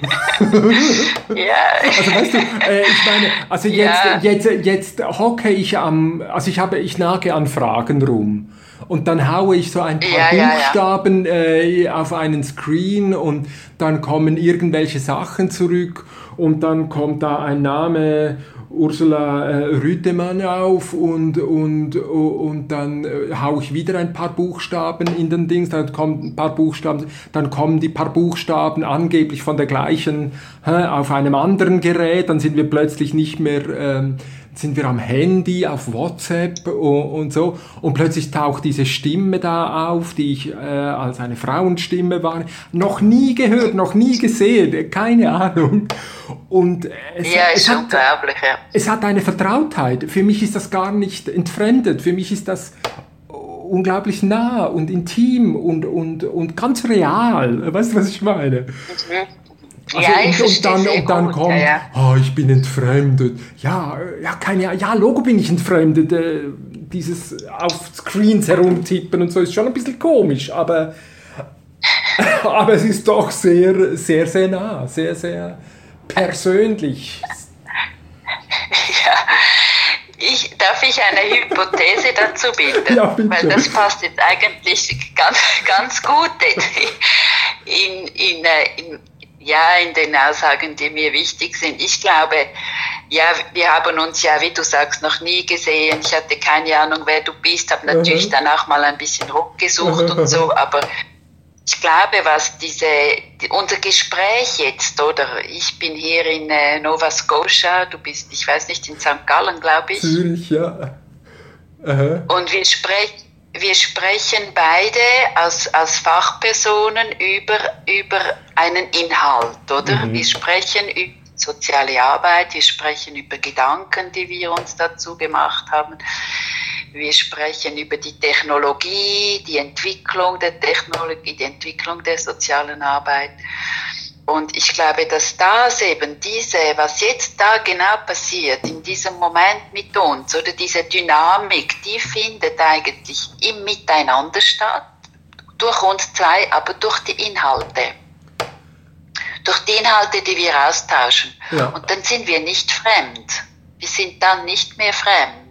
ja. Also weißt du, äh, ich meine, also jetzt, ja. jetzt, jetzt hocke ich am, also ich habe, ich nage an Fragen rum. Und dann haue ich so ein paar ja, Buchstaben ja, äh, auf einen Screen und dann kommen irgendwelche Sachen zurück und dann kommt da ein Name Ursula äh, Rütemann auf und, und, und dann äh, haue ich wieder ein paar Buchstaben in den Dings, dann kommen ein paar Buchstaben, dann kommen die paar Buchstaben angeblich von der gleichen hä, auf einem anderen Gerät, dann sind wir plötzlich nicht mehr ähm, sind wir am Handy, auf WhatsApp und, und, so. Und plötzlich taucht diese Stimme da auf, die ich äh, als eine Frauenstimme war. Noch nie gehört, noch nie gesehen, keine Ahnung. Und es, ja, es, hat, ja. es hat eine Vertrautheit. Für mich ist das gar nicht entfremdet. Für mich ist das unglaublich nah und intim und, und, und ganz real. Weißt du, was ich meine? Mhm. Also ja, und, und, dann, und dann gut, kommt, ja. Oh, ich bin entfremdet. Ja, ja, keine, ja, Logo bin ich entfremdet. Äh, dieses auf Screens herumtippen und so ist schon ein bisschen komisch, aber, aber es ist doch sehr, sehr, sehr nah, sehr, sehr persönlich. Ja, ich, darf ich eine Hypothese dazu bilden? Ja, bitte. Weil das passt jetzt eigentlich ganz, ganz gut in, in, äh, in, ja, in den Aussagen, die mir wichtig sind. Ich glaube, ja, wir haben uns ja, wie du sagst, noch nie gesehen. Ich hatte keine Ahnung, wer du bist, habe natürlich mhm. dann auch mal ein bisschen rumgesucht mhm. und so, aber ich glaube, was diese, die, unser Gespräch jetzt, oder ich bin hier in äh, Nova Scotia, du bist, ich weiß nicht, in St. Gallen, glaube ich. Zürich, ja. Aha. Und wir, sprech, wir sprechen beide als, als Fachpersonen über, über einen Inhalt, oder? Mhm. Wir sprechen über soziale Arbeit, wir sprechen über Gedanken, die wir uns dazu gemacht haben. Wir sprechen über die Technologie, die Entwicklung der Technologie, die Entwicklung der sozialen Arbeit. Und ich glaube, dass das eben diese, was jetzt da genau passiert, in diesem Moment mit uns, oder diese Dynamik, die findet eigentlich im Miteinander statt, durch uns zwei, aber durch die Inhalte. Durch die Inhalte, die wir austauschen. Ja. Und dann sind wir nicht fremd. Wir sind dann nicht mehr fremd.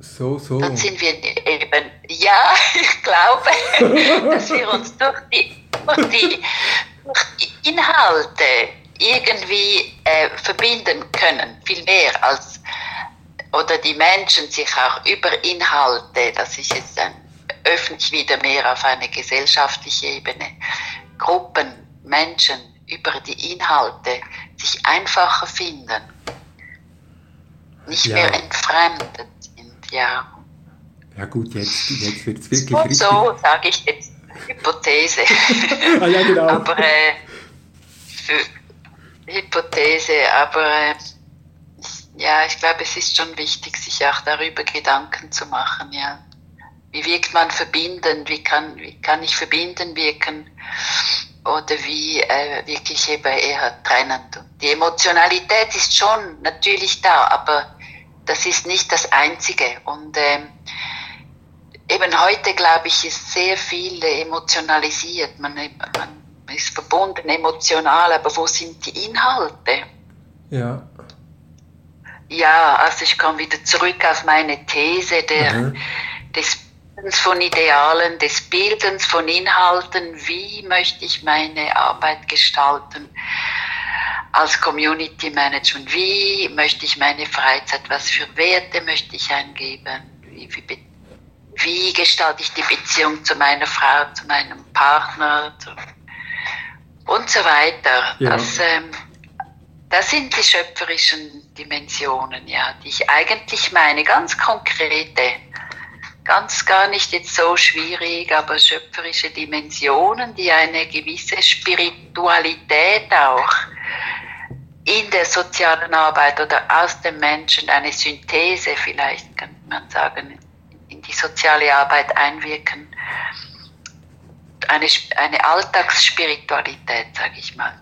So, so. Dann sind wir eben, ja, ich glaube, dass wir uns durch die, durch die, durch die Inhalte irgendwie äh, verbinden können, viel mehr als, oder die Menschen sich auch über Inhalte, das ist jetzt dann öffentlich wieder mehr auf eine gesellschaftliche Ebene, Gruppen, Menschen über die Inhalte sich einfacher finden, nicht ja. mehr entfremdet ja. Ja gut, jetzt, jetzt wird es wirklich Und richtig. So sage ich jetzt Hypothese. ah, ja, genau. aber äh, Hypothese, aber äh, ja, ich glaube, es ist schon wichtig, sich auch darüber Gedanken zu machen, ja. Wie wirkt man verbindend? Wie kann, wie kann ich verbinden wirken? Oder wie äh, wirklich eben eher trennend? Die Emotionalität ist schon natürlich da, aber das ist nicht das Einzige. Und ähm, eben heute, glaube ich, ist sehr viel emotionalisiert. Man, man ist verbunden emotional, aber wo sind die Inhalte? Ja. Ja, also ich komme wieder zurück auf meine These der, mhm. des Bildens von Idealen, des Bildens von Inhalten. Wie möchte ich meine Arbeit gestalten? als Community Management. Wie möchte ich meine Freizeit, was für Werte möchte ich eingeben? Wie, wie, wie gestalte ich die Beziehung zu meiner Frau, zu meinem Partner zu, und so weiter. Ja. Das, ähm, das sind die schöpferischen Dimensionen, ja, die ich eigentlich meine, ganz konkrete, ganz gar nicht jetzt so schwierig, aber schöpferische Dimensionen, die eine gewisse Spiritualität auch in der sozialen Arbeit oder aus dem Menschen eine Synthese, vielleicht könnte man sagen, in die soziale Arbeit einwirken. Eine, eine Alltagsspiritualität, sage ich mal,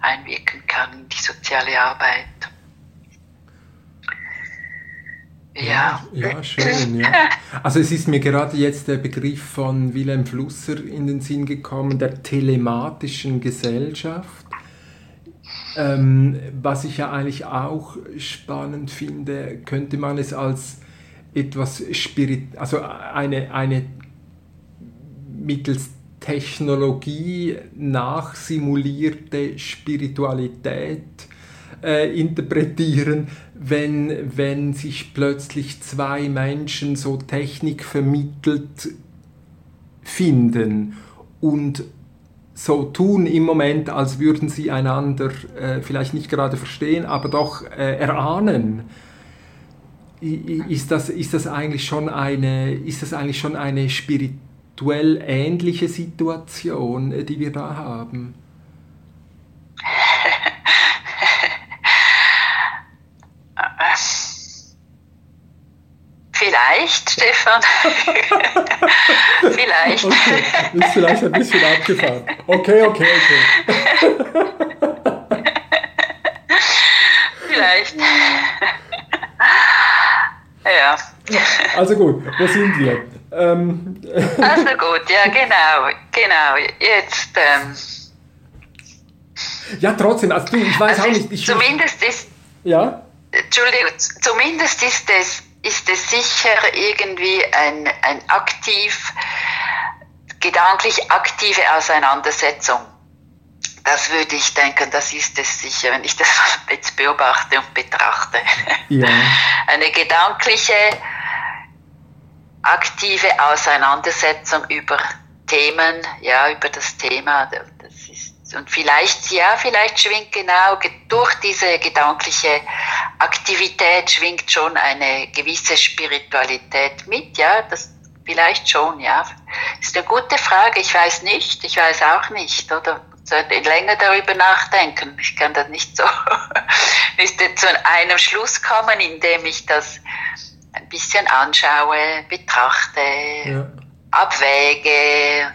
einwirken kann in die soziale Arbeit. Ja. ja, schön, ja. Also es ist mir gerade jetzt der Begriff von Wilhelm Flusser in den Sinn gekommen, der telematischen Gesellschaft. Ähm, was ich ja eigentlich auch spannend finde, könnte man es als etwas Spirit, also eine, eine mittels Technologie nachsimulierte Spiritualität äh, interpretieren, wenn, wenn sich plötzlich zwei Menschen so technikvermittelt finden und so tun im Moment, als würden sie einander äh, vielleicht nicht gerade verstehen, aber doch äh, erahnen. Ist das, ist, das eigentlich schon eine, ist das eigentlich schon eine spirituell ähnliche Situation, äh, die wir da haben? Vielleicht, Stefan. vielleicht. Okay. Ist vielleicht ein bisschen abgefahren. Okay, okay, okay. vielleicht. ja. Also gut, wo sind wir? Ähm. Also gut, ja genau, genau. Jetzt. Ähm. Ja, trotzdem, also du, ich weiß also auch nicht. Ich zumindest ist. Ja? Entschuldigung, zumindest ist es ist es sicher irgendwie ein, ein aktiv, gedanklich aktive Auseinandersetzung. Das würde ich denken, das ist es sicher, wenn ich das jetzt beobachte und betrachte. Ja. Eine gedankliche, aktive Auseinandersetzung über Themen, ja, über das Thema. Das ist, und vielleicht, ja, vielleicht schwingt genau durch diese gedankliche Aktivität schwingt schon eine gewisse Spiritualität mit, ja, das vielleicht schon, ja. Ist eine gute Frage, ich weiß nicht, ich weiß auch nicht, oder? Sollte länger darüber nachdenken. Ich kann das nicht so, müsste zu einem Schluss kommen, indem ich das ein bisschen anschaue, betrachte, ja. abwäge,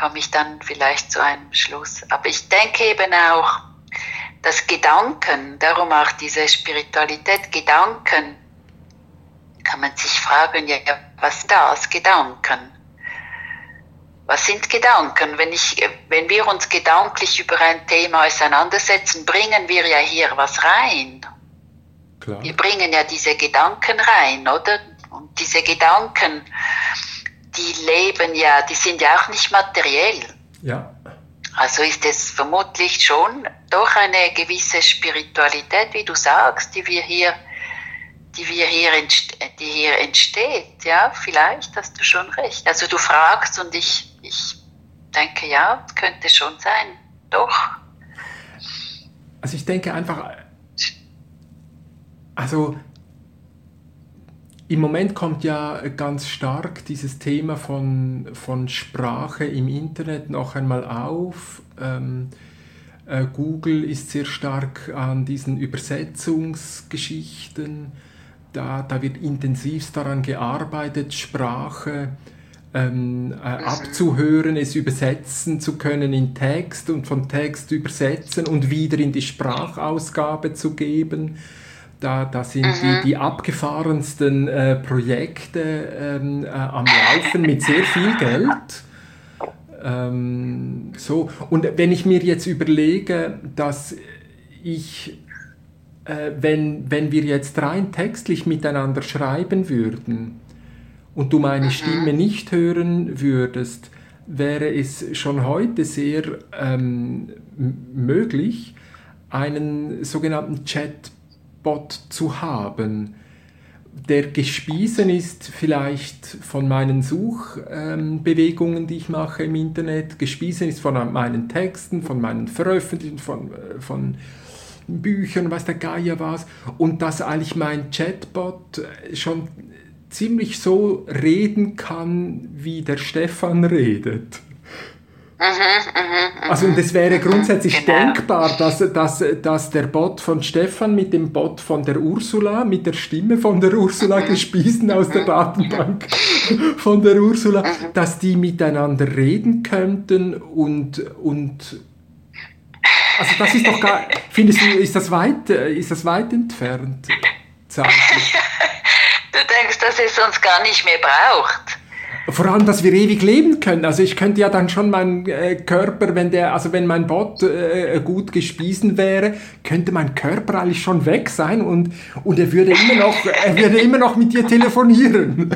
komme ich dann vielleicht zu einem Schluss. Aber ich denke eben auch, dass Gedanken, darum auch diese Spiritualität, Gedanken, kann man sich fragen, ja, was das, Gedanken? Was sind Gedanken? Wenn, ich, wenn wir uns gedanklich über ein Thema auseinandersetzen, bringen wir ja hier was rein. Klar. Wir bringen ja diese Gedanken rein, oder? Und diese Gedanken, die leben ja, die sind ja auch nicht materiell. Ja. Also ist es vermutlich schon doch eine gewisse Spiritualität, wie du sagst, die wir hier, die wir hier, die hier entsteht. Ja, vielleicht hast du schon recht. Also du fragst und ich, ich denke, ja, könnte schon sein. Doch. Also ich denke einfach, also im Moment kommt ja ganz stark dieses Thema von, von Sprache im Internet noch einmal auf. Ähm, äh, Google ist sehr stark an diesen Übersetzungsgeschichten. Da, da wird intensivst daran gearbeitet, Sprache ähm, äh, abzuhören, es übersetzen zu können in Text und von Text übersetzen und wieder in die Sprachausgabe zu geben. Da, da sind mhm. die, die abgefahrensten äh, Projekte ähm, äh, am Laufen mit sehr viel Geld. Ähm, so. Und wenn ich mir jetzt überlege, dass ich, äh, wenn, wenn wir jetzt rein textlich miteinander schreiben würden und du meine mhm. Stimme nicht hören würdest, wäre es schon heute sehr ähm, möglich, einen sogenannten Chat Bot zu haben, der gespiesen ist vielleicht von meinen Suchbewegungen, die ich mache im Internet, gespiesen ist von meinen Texten, von meinen Veröffentlichungen, von, äh, von Büchern, weiß der Geier was, und dass eigentlich mein Chatbot schon ziemlich so reden kann, wie der Stefan redet. Also und es wäre grundsätzlich genau. denkbar, dass, dass, dass der Bot von Stefan mit dem Bot von der Ursula, mit der Stimme von der Ursula gespiesen aus der Datenbank von der Ursula, dass die miteinander reden könnten und, und also das ist doch gar, findest du, ist das weit, ist das weit entfernt? Zeitlich? Du denkst, dass es uns gar nicht mehr braucht. Vor allem, dass wir ewig leben können. Also ich könnte ja dann schon meinen äh, Körper, wenn der, also wenn mein Bot äh, gut gespiesen wäre, könnte mein Körper eigentlich schon weg sein und, und er würde immer noch, er würde immer noch mit dir telefonieren.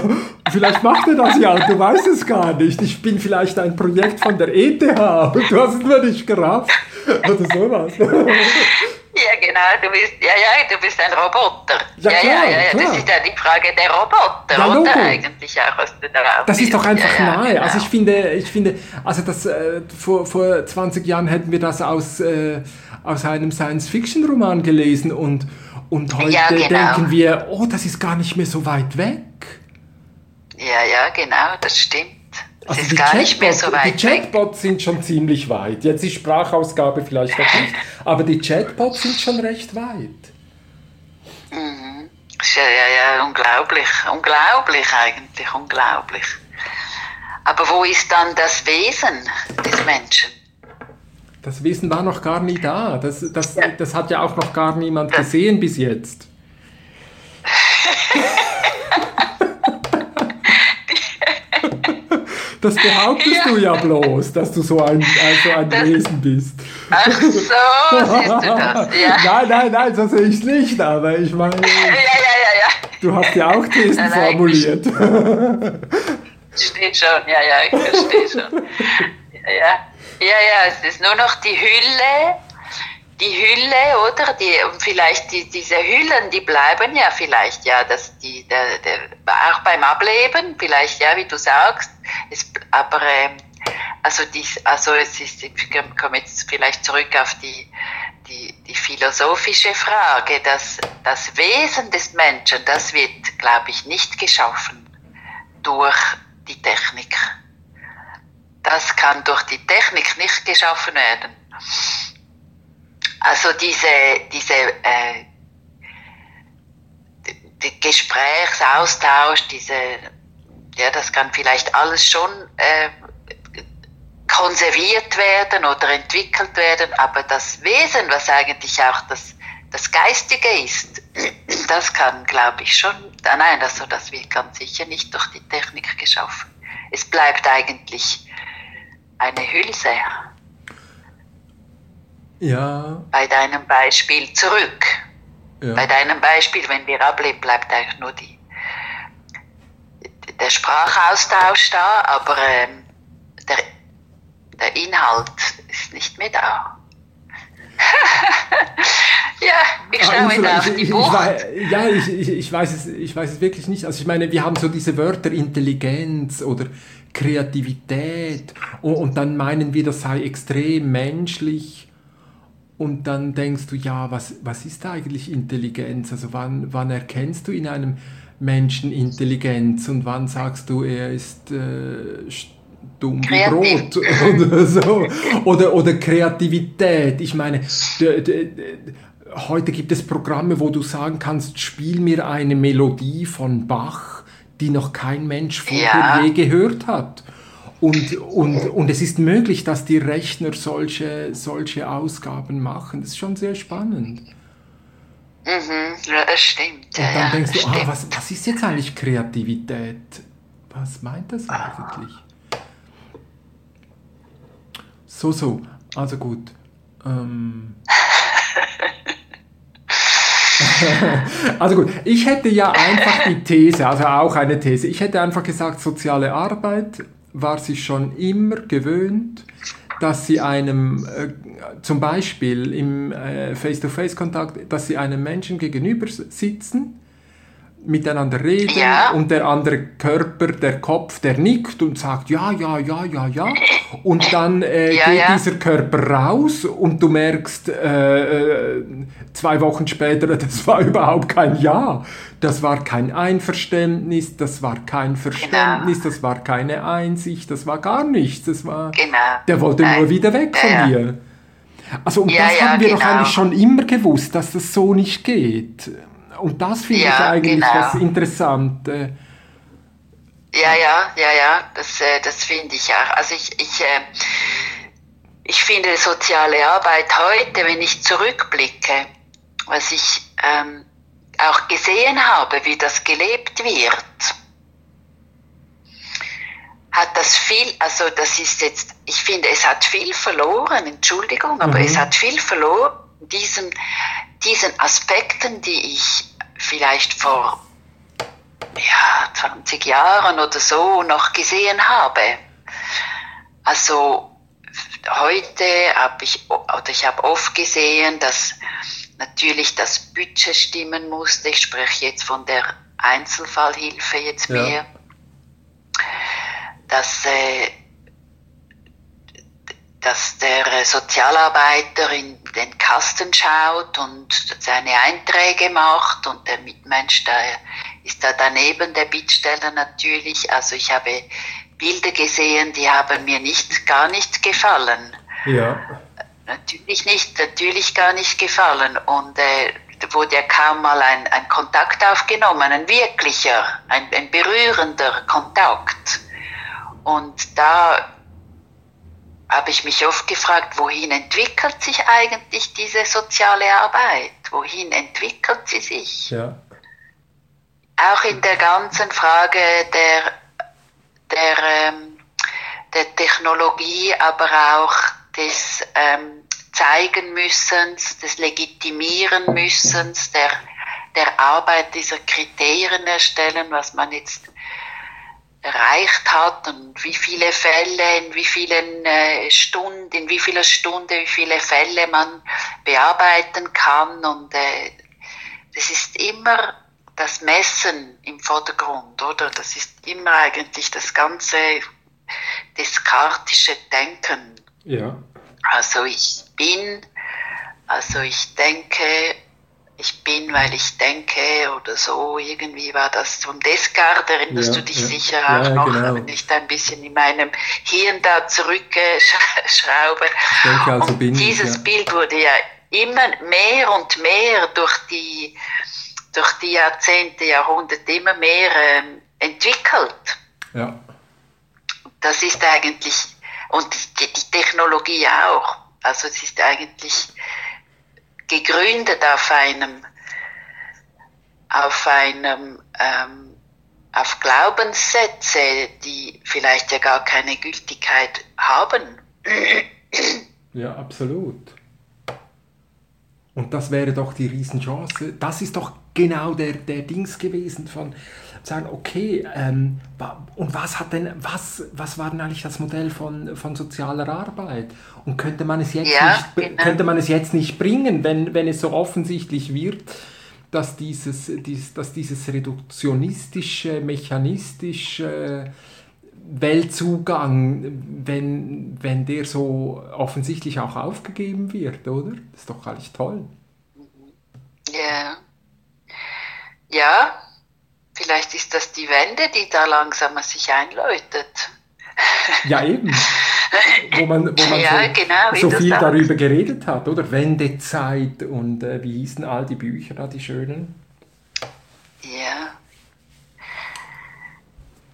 vielleicht macht er das ja, du weißt es gar nicht. Ich bin vielleicht ein Projekt von der ETH und du hast es nur nicht gerafft. Oder sowas. Ja, genau, du bist, ja, ja, du bist ein Roboter. Ja, ja, klar, ja, ja, ja, das ist ja die Frage der Roboter, ja, oder eigentlich auch, was du darauf Das ist doch einfach ja, nahe. Genau. Also ich finde, ich finde, also das, äh, vor, vor 20 Jahren hätten wir das aus, äh, aus einem Science-Fiction-Roman gelesen und, und heute genau. denken wir, oh, das ist gar nicht mehr so weit weg. Ja, ja, genau, das stimmt. Also ist gar nicht mehr so weit Die Chatbots sind schon ziemlich weit. Jetzt ist Sprachausgabe vielleicht noch nicht, aber die Chatbots sind schon recht weit. Mhm. Ja, ja, ja, unglaublich, unglaublich eigentlich, unglaublich. Aber wo ist dann das Wesen des Menschen? Das Wesen war noch gar nie da. Das, das, das hat ja auch noch gar niemand gesehen bis jetzt. Das behauptest ja. du ja bloß, dass du so ein, also ein das, Wesen bist. Ach so, siehst du das, ja. Nein, nein, nein, so sehe ich es nicht, aber ich meine, ja, ja, ja, ja. du hast ja auch Thesen nein, nein, formuliert. Steht schon, ja, ja, ich verstehe schon. Ja, ja, ja, ja, es ist nur noch die Hülle, die Hülle, oder? Die, vielleicht die, diese Hüllen, die bleiben ja vielleicht, ja, dass die, der, der, auch beim Ableben, vielleicht, ja, wie du sagst, es, aber, äh, also, dies, also es ist, ich komme jetzt vielleicht zurück auf die, die, die philosophische Frage, dass das Wesen des Menschen, das wird, glaube ich, nicht geschaffen durch die Technik. Das kann durch die Technik nicht geschaffen werden. Also diese, diese äh, Gesprächsaustausch, diese, ja, das kann vielleicht alles schon äh, konserviert werden oder entwickelt werden, aber das Wesen, was eigentlich auch das, das Geistige ist, das kann, glaube ich, schon, nein, also das wird ganz sicher nicht durch die Technik geschaffen. Es bleibt eigentlich eine Hülse. Ja. Bei deinem Beispiel zurück. Ja. Bei deinem Beispiel, wenn wir ablehnen, bleibt eigentlich nur die, der Sprachaustausch da, aber ähm, der, der Inhalt ist nicht mehr da. ja, ich ah, schaue wieder auf die Bucht. ja, ich, ich, ich, weiß es, ich weiß es wirklich nicht. Also ich meine, wir haben so diese Wörter Intelligenz oder Kreativität und, und dann meinen wir, das sei extrem menschlich und dann denkst du, ja, was, was ist eigentlich Intelligenz? Also wann, wann erkennst du in einem Menschen Intelligenz und wann sagst du, er ist äh, dumm wie Brot oder so? Oder, oder Kreativität. Ich meine, heute gibt es Programme, wo du sagen kannst, spiel mir eine Melodie von Bach, die noch kein Mensch vorher ja. je gehört hat. Und, und, und es ist möglich, dass die Rechner solche, solche Ausgaben machen. Das ist schon sehr spannend. Mhm, ja, das stimmt. Und dann ja, denkst du, ah, was, was ist jetzt eigentlich Kreativität? Was meint das eigentlich? So, so, also gut. Ähm. also gut, ich hätte ja einfach die These, also auch eine These, ich hätte einfach gesagt, soziale Arbeit war sich schon immer gewöhnt, dass sie einem, äh, zum Beispiel im äh, Face-to-Face-Kontakt, dass sie einem Menschen gegenüber sitzen, miteinander reden ja. und der andere Körper, der Kopf, der nickt und sagt ja, ja, ja, ja, ja. Und dann äh, ja, geht ja. dieser Körper raus und du merkst äh, äh zwei Wochen später, das war überhaupt kein Ja. Das war kein Einverständnis, das war kein Verständnis, genau. das war keine Einsicht, das war gar nichts. Das war, genau. Der wollte Nein. nur wieder weg von dir. Also und das haben wir genau. doch eigentlich schon immer gewusst, dass das so nicht geht. Und das finde ich eigentlich genau. das Interessante. Ja, ja, ja, ja, das, äh, das finde ich auch. Also ich, ich, äh, ich finde soziale Arbeit heute, wenn ich zurückblicke, was ich ähm, auch gesehen habe, wie das gelebt wird, hat das viel, also das ist jetzt, ich finde, es hat viel verloren, Entschuldigung, aber mhm. es hat viel verloren, diesen, diesen Aspekten, die ich vielleicht vor ja, 20 Jahren oder so noch gesehen habe. Also heute habe ich, oder ich habe oft gesehen, dass natürlich das Budget stimmen musste. Ich spreche jetzt von der Einzelfallhilfe jetzt mehr. Ja. Dass, äh, dass der Sozialarbeiter in den Kasten schaut und seine Einträge macht und der Mitmensch da ist da daneben der Bittsteller natürlich. Also ich habe Bilder gesehen, die haben mir nicht gar nicht gefallen. Ja natürlich nicht, natürlich gar nicht gefallen. Und äh, wurde ja kaum mal ein, ein Kontakt aufgenommen, ein wirklicher, ein, ein berührender Kontakt. Und da habe ich mich oft gefragt, wohin entwickelt sich eigentlich diese soziale Arbeit? Wohin entwickelt sie sich? Ja. Auch in der ganzen Frage der, der, ähm, der Technologie, aber auch des ähm, Zeigen müssen, des Legitimieren müssen, der, der Arbeit dieser Kriterien erstellen, was man jetzt erreicht hat und wie viele Fälle, in wie vielen äh, Stunden, in wie vieler Stunde, wie viele Fälle man bearbeiten kann und äh, das ist immer das Messen im Vordergrund, oder? Das ist immer eigentlich das ganze deskartische Denken. Ja. Also ich bin, also ich denke, ich bin, weil ich denke oder so. Irgendwie war das vom Descartes, erinnerst ja, du dich ja. sicher auch ja, noch, genau. wenn ich da ein bisschen in meinem Hirn da zurückschraube. Also und dieses ich, Bild wurde ja immer mehr und mehr durch die, durch die Jahrzehnte, Jahrhunderte immer mehr ähm, entwickelt. Ja. Das ist eigentlich, und die, die Technologie auch. Also es ist eigentlich gegründet auf einem, auf einem, ähm, auf Glaubenssätze, die vielleicht ja gar keine Gültigkeit haben. Ja, absolut. Und das wäre doch die Riesenchance. Das ist doch genau der, der Dings gewesen von sagen, okay, ähm, und was hat denn, was, was war denn eigentlich das Modell von, von sozialer Arbeit? Und könnte man es jetzt ja, nicht, genau. könnte man es jetzt nicht bringen, wenn, wenn es so offensichtlich wird, dass dieses, dies, dass dieses reduktionistische, mechanistische Weltzugang, wenn, wenn der so offensichtlich auch aufgegeben wird, oder? Das ist doch eigentlich toll. Ja. Ja, vielleicht ist das die Wende, die da langsam sich einläutet. Ja, eben. Wo man, wo man ja, so, genau, so viel darüber geredet hat, oder? Wendezeit und äh, wie hießen all die Bücher da, die schönen? Ja.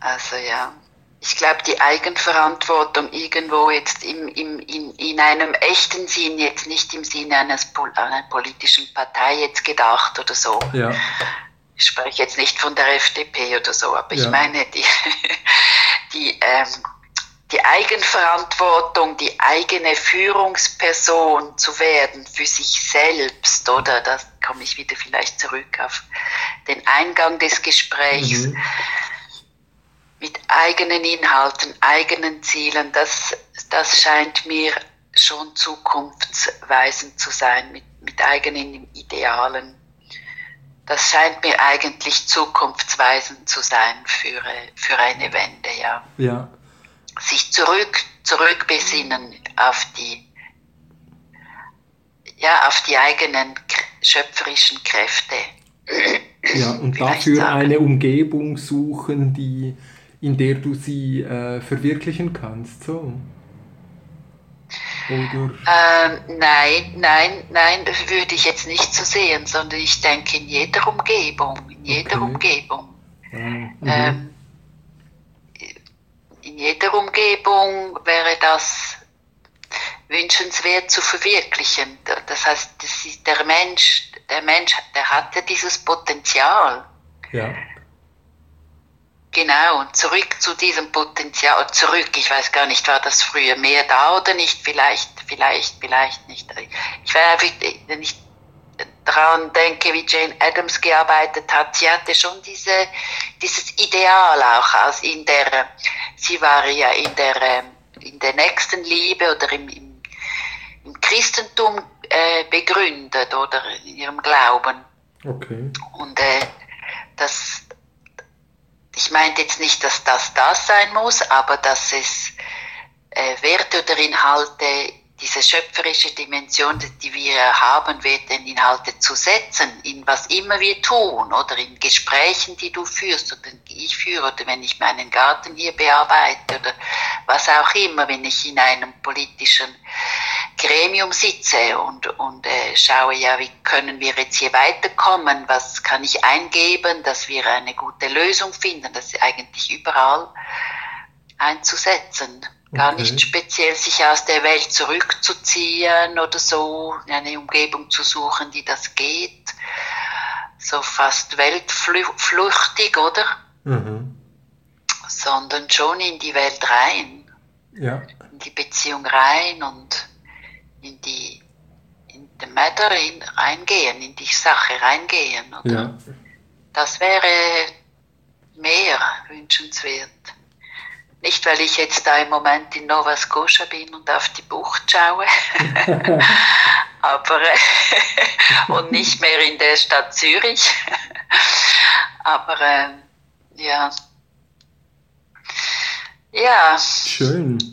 Also ja ich glaube, die Eigenverantwortung irgendwo jetzt im, im, in, in einem echten Sinn, jetzt nicht im Sinne eines, einer politischen Partei jetzt gedacht oder so. Ja. Ich spreche jetzt nicht von der FDP oder so, aber ja. ich meine, die, die, ähm, die Eigenverantwortung, die eigene Führungsperson zu werden für sich selbst, oder? Da komme ich wieder vielleicht zurück auf den Eingang des Gesprächs. Mhm mit eigenen Inhalten, eigenen Zielen, das, das scheint mir schon zukunftsweisend zu sein, mit, mit eigenen Idealen. Das scheint mir eigentlich zukunftsweisend zu sein für, für eine Wende, ja. ja. Sich zurück, zurückbesinnen auf die, ja, auf die eigenen schöpferischen Kräfte. Ja, und dafür sagen. eine Umgebung suchen, die in der du sie äh, verwirklichen kannst. So. Ähm, nein, nein, nein, das würde ich jetzt nicht so sehen, sondern ich denke in jeder Umgebung, in jeder okay. Umgebung. Mhm. Ähm, in jeder Umgebung wäre das wünschenswert zu verwirklichen. Das heißt, das der Mensch, der Mensch, der hatte dieses Potenzial. Ja. Genau, und zurück zu diesem Potenzial, zurück, ich weiß gar nicht, war das früher mehr da oder nicht, vielleicht, vielleicht, vielleicht nicht. Ich weiß wenn ich daran denke, wie Jane Addams gearbeitet hat, sie hatte schon diese, dieses Ideal auch aus in der, sie war ja in der, in der nächsten Liebe oder im, im, im Christentum äh, begründet oder in ihrem Glauben. Okay. Und äh, das, ich meinte jetzt nicht, dass das das sein muss, aber dass es äh, Werte oder Inhalte, diese schöpferische Dimension, die wir haben, Werte und Inhalte zu setzen, in was immer wir tun oder in Gesprächen, die du führst oder ich führe oder wenn ich meinen Garten hier bearbeite oder was auch immer, wenn ich in einem politischen Gremium sitze und, und äh, schaue, ja, wie können wir jetzt hier weiterkommen, was kann ich eingeben, dass wir eine gute Lösung finden, das ist eigentlich überall einzusetzen. Gar okay. nicht speziell sich aus der Welt zurückzuziehen oder so, eine Umgebung zu suchen, die das geht. So fast weltflüchtig, oder? Mhm. Sondern schon in die Welt rein. Ja. In die Beziehung rein und in die in the Matter reingehen, in die Sache reingehen. Oder? Ja. Das wäre mehr wünschenswert. Nicht, weil ich jetzt da im Moment in Nova Scotia bin und auf die Bucht schaue, aber und nicht mehr in der Stadt Zürich. aber äh, ja. Ja. Schön.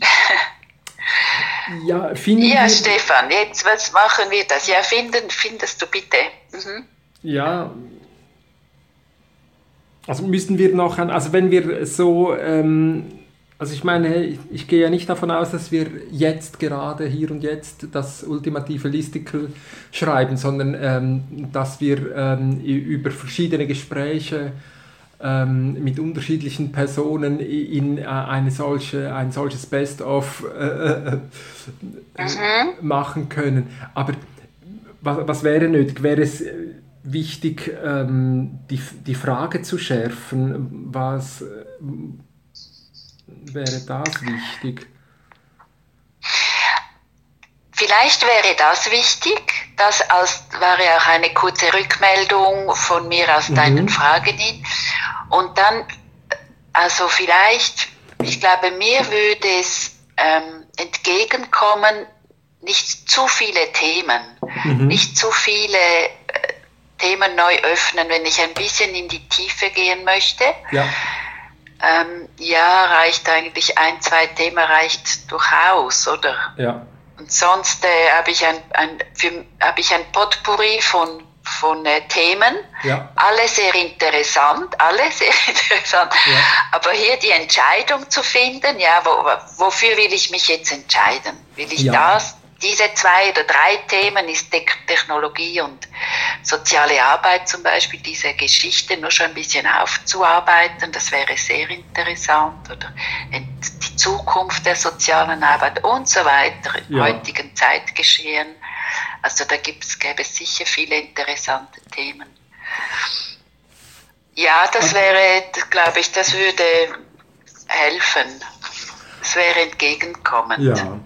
Ja, finden ja wir, Stefan, jetzt was machen wir das? Ja, finden, findest du bitte. Mhm. Ja, also müssen wir noch, an, also wenn wir so, ähm, also ich meine, ich, ich, gehe ja nicht davon aus, dass wir jetzt gerade hier und jetzt das ultimative Listicle schreiben, sondern ähm, dass wir ähm, über verschiedene Gespräche ähm, mit unterschiedlichen Personen in äh, eine solche, ein solches Best-of äh, äh, mhm. machen können. Aber was, was wäre nötig? Wäre es wichtig, ähm, die, die Frage zu schärfen, was äh, wäre das wichtig? Vielleicht wäre das wichtig, das als, wäre auch eine kurze Rückmeldung von mir aus mhm. deinen Fragen hin. Und dann, also vielleicht, ich glaube, mir würde es ähm, entgegenkommen, nicht zu viele Themen, mhm. nicht zu viele äh, Themen neu öffnen, wenn ich ein bisschen in die Tiefe gehen möchte. Ja. Ähm, ja, reicht eigentlich ein, zwei Themen reicht durchaus, oder? Ja. Und sonst äh, habe ich ein, ein, hab ich ein Potpourri von, von äh, Themen. Ja. Alle sehr interessant, alle sehr interessant. Ja. Aber hier die Entscheidung zu finden, ja, wo, wofür will ich mich jetzt entscheiden? Will ich ja. das, diese zwei oder drei Themen ist Technologie und soziale Arbeit zum Beispiel, diese Geschichte nur schon ein bisschen aufzuarbeiten, das wäre sehr interessant. Oder die Zukunft der sozialen Arbeit und so weiter im heutigen Zeitgeschehen. Also da gibt's, gäbe es sicher viele interessante Themen. Ja, das wäre, glaube ich, das würde helfen. Es wäre entgegenkommend. Ja.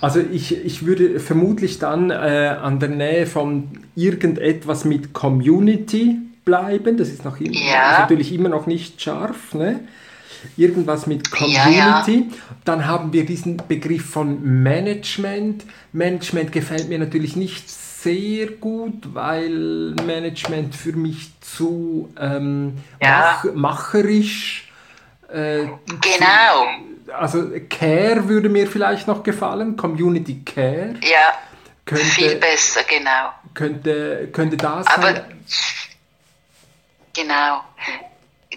Also ich, ich würde vermutlich dann äh, an der Nähe von irgendetwas mit Community bleiben. Das ist, noch immer, ja. ist natürlich immer noch nicht scharf. Ne? Irgendwas mit Community. Ja, ja. Dann haben wir diesen Begriff von Management. Management gefällt mir natürlich nicht sehr gut, weil Management für mich zu ähm, mach, macherisch. Äh, genau. Zu, also Care würde mir vielleicht noch gefallen, Community Care. Ja, könnte, viel besser, genau. Könnte, könnte das Aber, sein? Genau.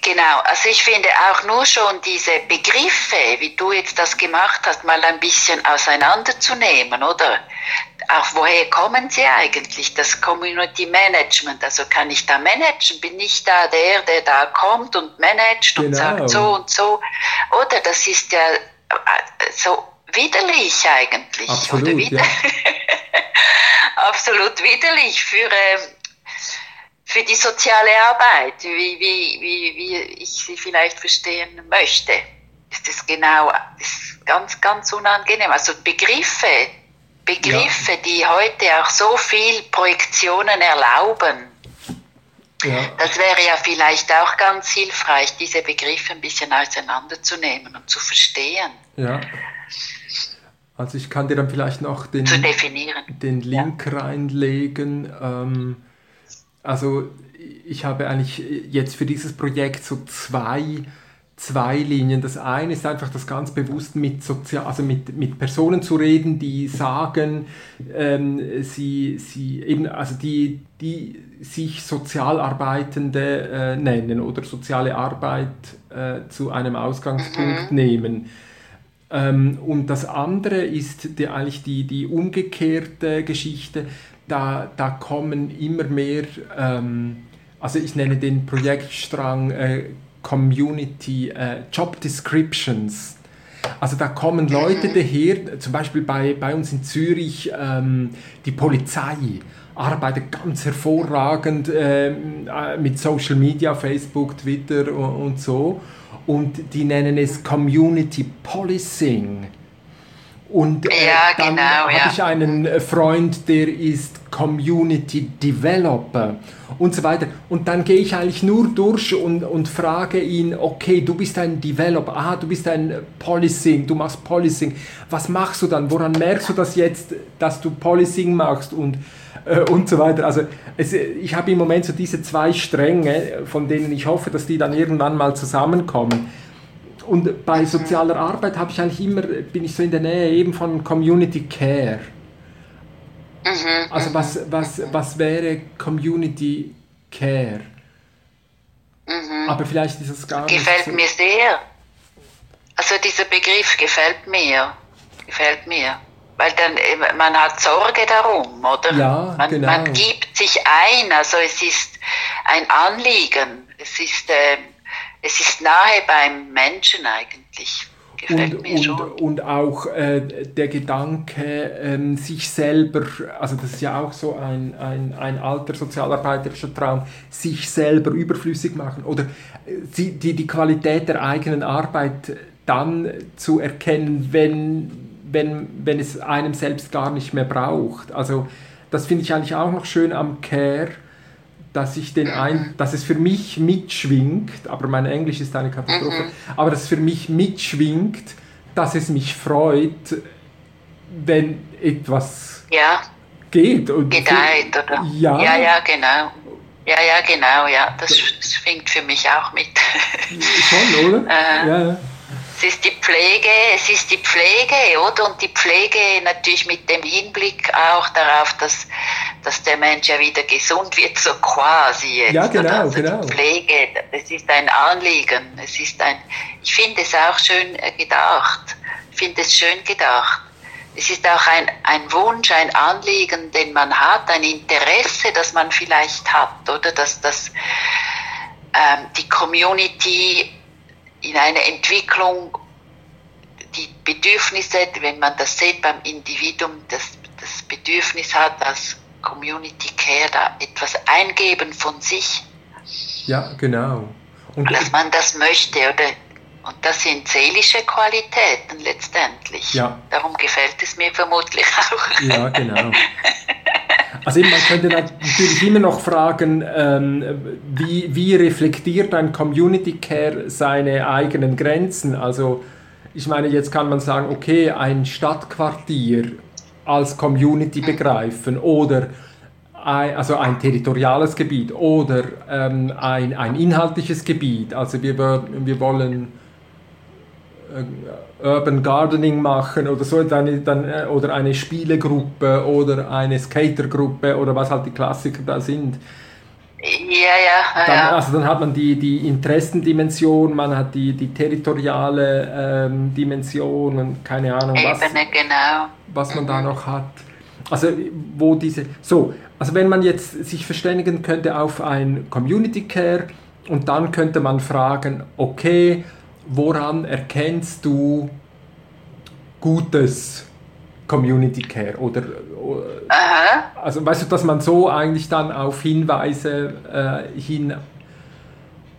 Genau, also ich finde auch nur schon diese Begriffe, wie du jetzt das gemacht hast, mal ein bisschen auseinanderzunehmen, oder? Auch woher kommen sie eigentlich, das Community Management? Also kann ich da managen? Bin ich da der, der da kommt und managt genau. und sagt so und so? Oder das ist ja äh, so widerlich eigentlich. Absolut, oder wider ja. Absolut widerlich für, ähm, für die soziale Arbeit, wie, wie, wie, wie ich sie vielleicht verstehen möchte. Ist das genau, ist ganz, ganz unangenehm. Also Begriffe, Begriffe, ja. die heute auch so viel Projektionen erlauben. Ja. Das wäre ja vielleicht auch ganz hilfreich, diese Begriffe ein bisschen auseinanderzunehmen und zu verstehen. Ja. Also ich kann dir dann vielleicht noch den, den Link ja. reinlegen. Ähm, also ich habe eigentlich jetzt für dieses Projekt so zwei, zwei Linien. Das eine ist einfach das ganz bewusst mit, Sozial also mit, mit Personen zu reden, die sagen, ähm, sie, sie eben, also die, die sich Sozialarbeitende äh, nennen oder soziale Arbeit äh, zu einem Ausgangspunkt mhm. nehmen. Ähm, und das andere ist die, eigentlich die, die umgekehrte Geschichte, da, da kommen immer mehr, ähm, also ich nenne den Projektstrang äh, Community äh, Job Descriptions. Also da kommen Leute daher, zum Beispiel bei, bei uns in Zürich ähm, die Polizei arbeitet ganz hervorragend ähm, äh, mit Social Media, Facebook, Twitter und, und so. Und die nennen es Community Policing. Und äh, ja, dann genau, habe ja. ich einen Freund, der ist Community Developer und so weiter. Und dann gehe ich eigentlich nur durch und, und frage ihn, okay, du bist ein Developer, ah, du bist ein Policing, du machst Policing. Was machst du dann? Woran merkst du das jetzt, dass du Policing machst und, äh, und so weiter? Also es, ich habe im Moment so diese zwei Stränge, von denen ich hoffe, dass die dann irgendwann mal zusammenkommen. Und bei sozialer Arbeit habe ich eigentlich immer, bin ich so in der Nähe eben von Community Care. Mhm, also was, was, was wäre Community Care? Mhm. Aber vielleicht ist es gar gefällt nicht so. mir sehr. Also dieser Begriff gefällt mir. Gefällt mir. Weil dann, äh, man hat Sorge darum, oder? Ja, man, genau. man gibt sich ein, also es ist ein Anliegen. Es ist, äh, es ist nahe beim Menschen eigentlich und, und, und auch äh, der Gedanke, ähm, sich selber, also das ist ja auch so ein, ein, ein alter sozialarbeiterischer Traum, sich selber überflüssig machen oder äh, die, die Qualität der eigenen Arbeit dann zu erkennen, wenn, wenn, wenn es einem selbst gar nicht mehr braucht. Also das finde ich eigentlich auch noch schön am Care dass ich den ein, dass es für mich mitschwingt, aber mein Englisch ist eine Katastrophe, mhm. aber dass es für mich mitschwingt, dass es mich freut, wenn etwas ja. geht. Und Gedeiht, oder? Ja. ja, ja, genau. Ja, ja, genau, ja. Das, das schwingt für mich auch mit. Schon, oder? äh, ja. Es ist die Pflege, es ist die Pflege, oder? Und die Pflege natürlich mit dem Hinblick auch darauf, dass, dass der Mensch ja wieder gesund wird, so quasi jetzt. Ja, genau, also genau. Die Pflege, es ist ein Anliegen. Es ist ein, ich finde es auch schön äh, gedacht. Ich finde es schön gedacht. Es ist auch ein, ein Wunsch, ein Anliegen, den man hat, ein Interesse, das man vielleicht hat, oder? Dass, dass ähm, die Community in einer Entwicklung die Bedürfnisse, wenn man das sieht beim Individuum, das, das Bedürfnis hat, als Community Care da etwas eingeben von sich. Ja, genau. Und dass man das möchte, oder? Und das sind seelische Qualitäten letztendlich. Ja. Darum gefällt es mir vermutlich auch. Ja, genau. Also man könnte natürlich immer noch fragen, ähm, wie, wie reflektiert ein Community Care seine eigenen Grenzen? Also ich meine, jetzt kann man sagen, okay, ein Stadtquartier als Community mhm. begreifen oder ein, also ein territoriales Gebiet oder ähm, ein, ein inhaltliches Gebiet. Also wir, wir wollen Urban Gardening machen oder so, dann, dann, äh, oder eine Spielegruppe oder eine Skatergruppe oder was halt die Klassiker da sind. Ja, ja, dann, ja. Also dann hat man die, die Interessendimension, man hat die, die territoriale ähm, Dimension und keine Ahnung, was, Ebene, genau. was man mhm. da noch hat. Also wo diese, so, also wenn man jetzt sich verständigen könnte auf ein Community Care und dann könnte man fragen, okay, woran erkennst du gutes Community Care oder Aha. also weißt du, dass man so eigentlich dann auf Hinweise äh, hin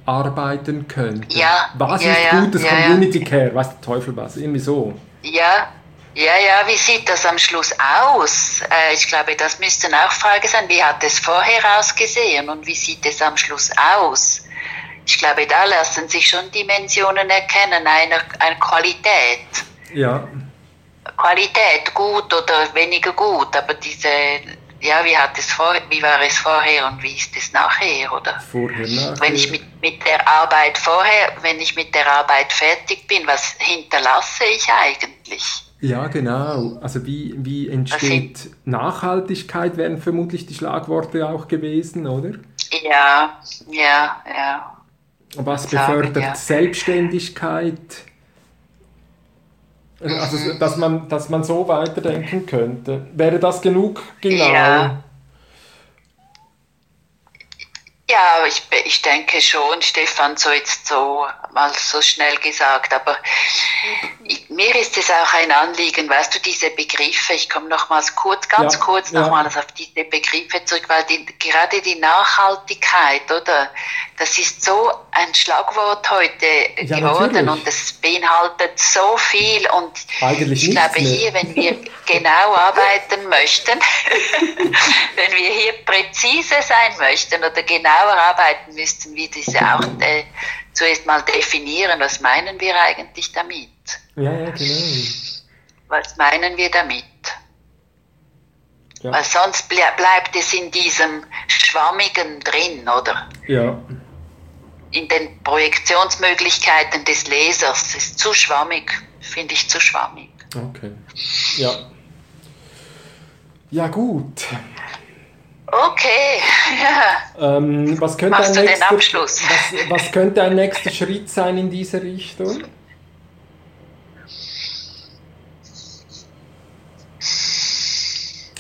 arbeiten könnte. Ja. Was ja, ist ja, gutes ja, Community Care? Weiß der Teufel was? Irgendwie so. Ja, ja, ja, wie sieht das am Schluss aus? Äh, ich glaube, das müsste eine Frage sein. Wie hat es vorher ausgesehen und wie sieht es am Schluss aus? Ich glaube, da lassen sich schon Dimensionen erkennen, einer, einer Qualität. Ja. Qualität, gut oder weniger gut, aber diese, ja, wie, hat es vor, wie war es vorher und wie ist es nachher, oder? Vorher, nachher. Wenn ich mit, mit der Arbeit vorher, wenn ich mit der Arbeit fertig bin, was hinterlasse ich eigentlich? Ja, genau. Also wie, wie entsteht Nachhaltigkeit, wären vermutlich die Schlagworte auch gewesen, oder? Ja, ja, ja. Was befördert ja. Selbstständigkeit? Also, dass man, dass man so weiterdenken könnte. Wäre das genug genau? Ja, ja ich, ich denke schon, Stefan, so jetzt so mal so schnell gesagt, aber ich, mir ist es auch ein Anliegen, weißt du, diese Begriffe, ich komme nochmals kurz, ganz ja, kurz ja. nochmals auf diese Begriffe zurück, weil die, gerade die Nachhaltigkeit, oder, das ist so ein Schlagwort heute ja, geworden natürlich. und es beinhaltet so viel und Eigentlich ich glaube hier, wenn wir genau arbeiten möchten, wenn wir hier präzise sein möchten oder genauer arbeiten müssten, wie diese auch äh, zuerst mal definieren, was meinen wir eigentlich damit? Ja, ja, genau. Was meinen wir damit? Ja. Weil sonst ble bleibt es in diesem Schwammigen drin, oder? Ja. In den Projektionsmöglichkeiten des Lesers. Das ist zu schwammig, finde ich zu schwammig. Okay. Ja. Ja, gut. Okay, ja. Ähm, was könnte Machst ein du nächster, Abschluss? Was, was könnte ein nächster Schritt sein in diese Richtung?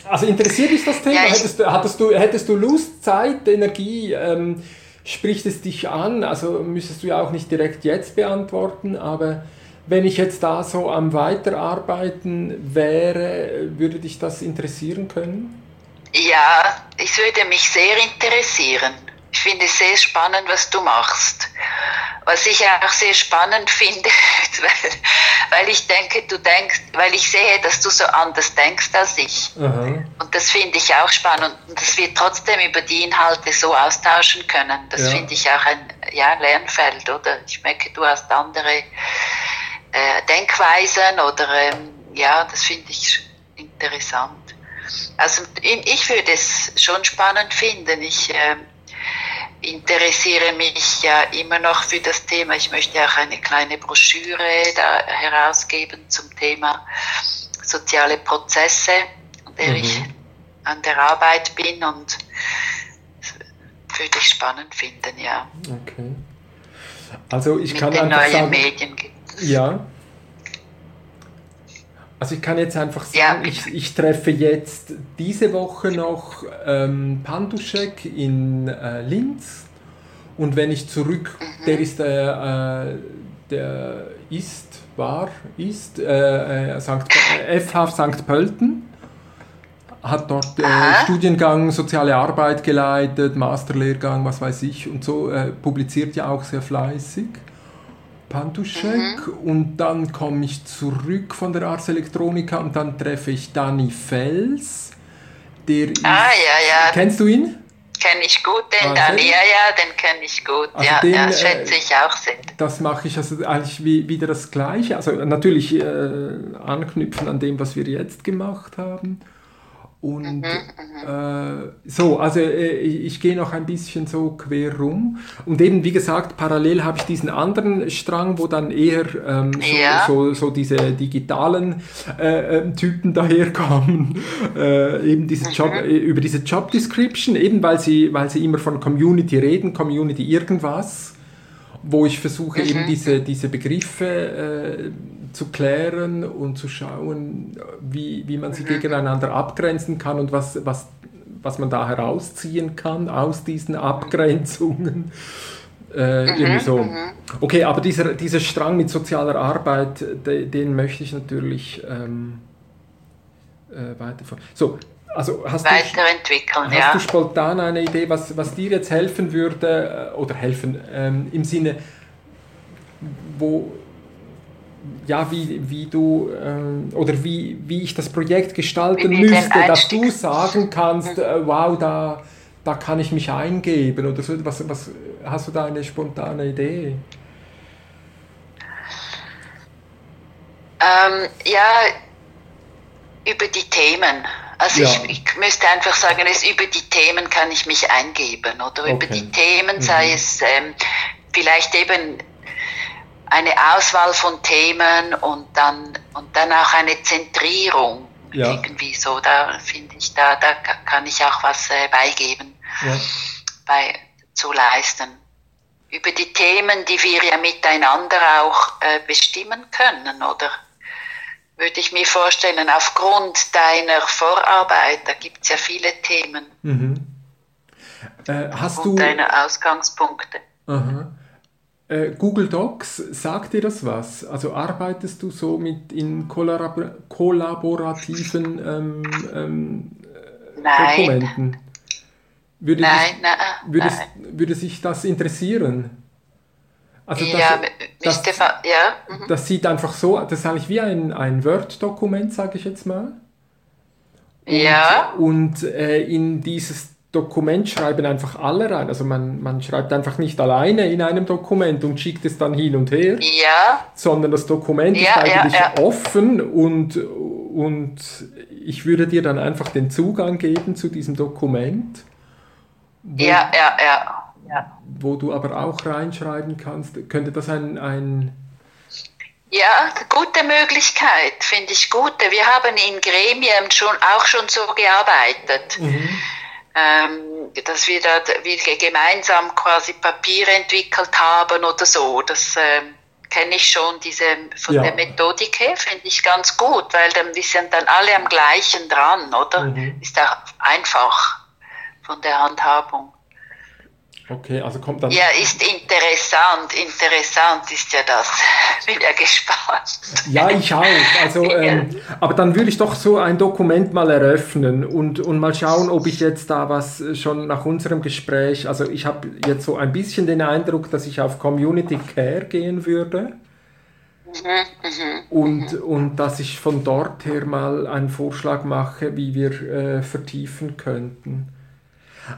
Also interessiert dich das Thema? Ja, hättest, du, hattest du, hättest du Lust, Zeit, Energie? Ähm, spricht es dich an? Also müsstest du ja auch nicht direkt jetzt beantworten, aber wenn ich jetzt da so am Weiterarbeiten wäre, würde dich das interessieren können? Ja, es würde mich sehr interessieren. Ich finde es sehr spannend, was du machst. Was ich auch sehr spannend finde, weil, weil ich denke, du denkst, weil ich sehe, dass du so anders denkst als ich. Aha. Und das finde ich auch spannend und dass wir trotzdem über die Inhalte so austauschen können. Das ja. finde ich auch ein ja, Lernfeld, oder? Ich merke, du hast andere äh, Denkweisen oder ähm, ja, das finde ich interessant. Also ich würde es schon spannend finden. Ich äh, interessiere mich ja immer noch für das Thema. Ich möchte auch eine kleine Broschüre da herausgeben zum Thema soziale Prozesse, an der mhm. ich an der Arbeit bin und würde ich spannend finden, ja. Okay. Also ich Mit kann den einfach neuen sagen, Medien gibt es. Ja. Also ich kann jetzt einfach sagen, ja. ich, ich treffe jetzt diese Woche noch ähm, Panduschek in äh, Linz und wenn ich zurück, mhm. der ist, äh, äh der ist, war, ist, äh, äh St. FH St. Pölten, hat dort äh, Studiengang Soziale Arbeit geleitet, Masterlehrgang, was weiß ich und so, äh, publiziert ja auch sehr fleißig. Pantuschek mhm. und dann komme ich zurück von der Ars Electronica und dann treffe ich Dani Fels. Der ist, ah, ja, ja. Kennst du ihn? Kenne ich gut, den ah, Dani, ja, ja, den kenne ich gut. Also ja, den, ja, schätze ich auch sehr. Das mache ich also eigentlich wie, wieder das Gleiche. Also natürlich äh, anknüpfen an dem, was wir jetzt gemacht haben. Und mhm, mhm, äh, so, also äh, ich, ich gehe noch ein bisschen so quer rum. Und eben, wie gesagt, parallel habe ich diesen anderen Strang, wo dann eher ähm, so, ja. so, so, diese digitalen äh, ähm, Typen daherkommen. Äh, eben diese Job, mhm. Äh, über diese Job Description, eben weil sie, weil sie immer von Community reden, Community irgendwas wo ich versuche mhm. eben diese, diese Begriffe äh, zu klären und zu schauen, wie, wie man sie mhm. gegeneinander abgrenzen kann und was, was, was man da herausziehen kann aus diesen Abgrenzungen. Äh, mhm, irgendwie so. Mhm. Okay, aber dieser, dieser Strang mit sozialer Arbeit, de, den möchte ich natürlich ähm, äh, weiterführen. So, also hast weiterentwickeln. Du, hast du spontan eine Idee, was, was dir jetzt helfen würde äh, oder helfen ähm, im Sinne, wo ja, wie, wie du äh, oder wie, wie ich das Projekt gestalten müsste, dass du sagen kannst, äh, wow, da, da kann ich mich eingeben oder so. Was, was, hast du da eine spontane Idee? Ähm, ja, über die Themen. Also ja. ich, ich, müsste einfach sagen, es, über die Themen kann ich mich eingeben oder okay. über die Themen, sei mhm. es ähm, vielleicht eben eine Auswahl von Themen und dann, und dann auch eine Zentrierung. Ja. Irgendwie so, da finde ich, da, da kann ich auch was äh, beigeben, ja. bei, zu leisten. Über die Themen, die wir ja miteinander auch äh, bestimmen können, oder? Würde ich mir vorstellen, aufgrund deiner Vorarbeit, da gibt es ja viele Themen. Mhm. Äh, hast und du deine Ausgangspunkte. Aha. Äh, Google Docs, sagt dir das was? Also arbeitest du so mit in kollabor kollaborativen ähm, ähm, Dokumenten? Würde nein, dich, nein, würde, nein. würde sich das interessieren? Also das, ja, das, das, ja. Mhm. das sieht einfach so, das ist eigentlich wie ein, ein Word-Dokument, sage ich jetzt mal. Und, ja. Und äh, in dieses Dokument schreiben einfach alle rein. Also man, man schreibt einfach nicht alleine in einem Dokument und schickt es dann hin und her. Ja. Sondern das Dokument ja, ist eigentlich ja, offen und, und ich würde dir dann einfach den Zugang geben zu diesem Dokument. Wo, ja, ja, ja. Wo du aber auch reinschreiben kannst. Könnte das ein, ein ja, gute Möglichkeit, finde ich gut. Wir haben in Gremien schon, auch schon so gearbeitet, mhm. Ähm, dass wir da wir gemeinsam quasi Papier entwickelt haben oder so. Das ähm, kenne ich schon, diese von ja. der Methodik her, finde ich ganz gut, weil dann wir sind dann alle am gleichen dran, oder? Mhm. Ist auch einfach von der Handhabung. Okay, also kommt dann. Ja, ist interessant. Interessant ist ja das. Bin ja gespannt. Ja, ich auch. Also, ähm, aber dann würde ich doch so ein Dokument mal eröffnen und, und mal schauen, ob ich jetzt da was schon nach unserem Gespräch. Also, ich habe jetzt so ein bisschen den Eindruck, dass ich auf Community Care gehen würde. Mhm, mh, und, mh. und dass ich von dort her mal einen Vorschlag mache, wie wir äh, vertiefen könnten.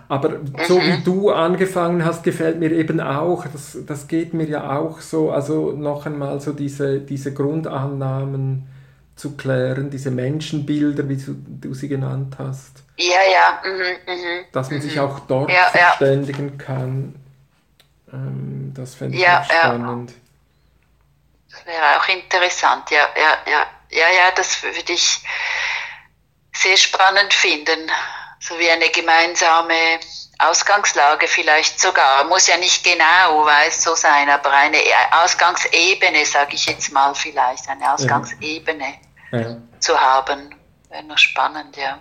Aber so wie du angefangen hast, gefällt mir eben auch, das, das geht mir ja auch so, also noch einmal so diese, diese Grundannahmen zu klären, diese Menschenbilder, wie du, du sie genannt hast. Ja, ja. Mhm, mh, Dass man mhm. sich auch dort ja, verständigen ja. kann. Ähm, das fände ich ja, spannend. Das wäre auch interessant, ja, ja, ja. Ja, ja, das würde ich sehr spannend finden so wie eine gemeinsame Ausgangslage vielleicht sogar. Muss ja nicht genau, weiß so sein, aber eine Ausgangsebene, sage ich jetzt mal vielleicht, eine Ausgangsebene ja. Ja. zu haben. Wäre noch spannend, ja.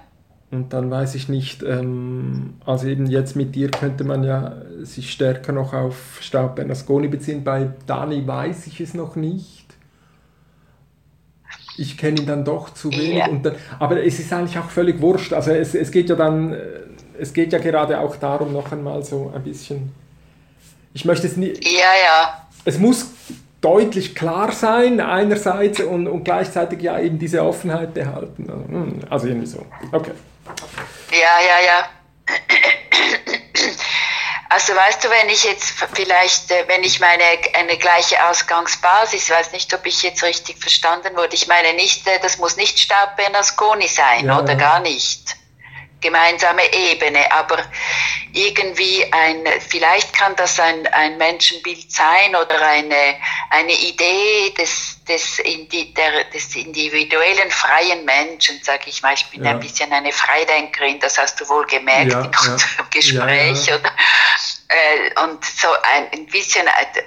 Und dann weiß ich nicht, ähm, also eben jetzt mit dir könnte man ja sich stärker noch auf Staub Bernasconi beziehen. Bei Dani weiß ich es noch nicht ich kenne ihn dann doch zu wenig. Ja. Und dann, aber es ist eigentlich auch völlig wurscht. Also es, es geht ja dann, äh, es geht ja gerade auch darum, noch einmal so ein bisschen. Ich möchte es nicht. Ja, ja. Es muss deutlich klar sein, einerseits und, und gleichzeitig ja eben diese Offenheit behalten. Also irgendwie so. Okay. Ja, ja, ja. Also weißt du, wenn ich jetzt vielleicht, äh, wenn ich meine eine gleiche Ausgangsbasis, weiß nicht, ob ich jetzt richtig verstanden wurde. Ich meine nicht, äh, das muss nicht Staub Bernasconi sein ja, oder ja. gar nicht gemeinsame Ebene, aber irgendwie ein, vielleicht kann das ein, ein Menschenbild sein oder eine, eine Idee des, des, der, des individuellen freien Menschen, sage ich mal. Ich bin ja. ein bisschen eine Freidenkerin, das hast du wohl gemerkt ja, in unserem ja. Gespräch. Oder? Äh, und so ein, ein bisschen, äh,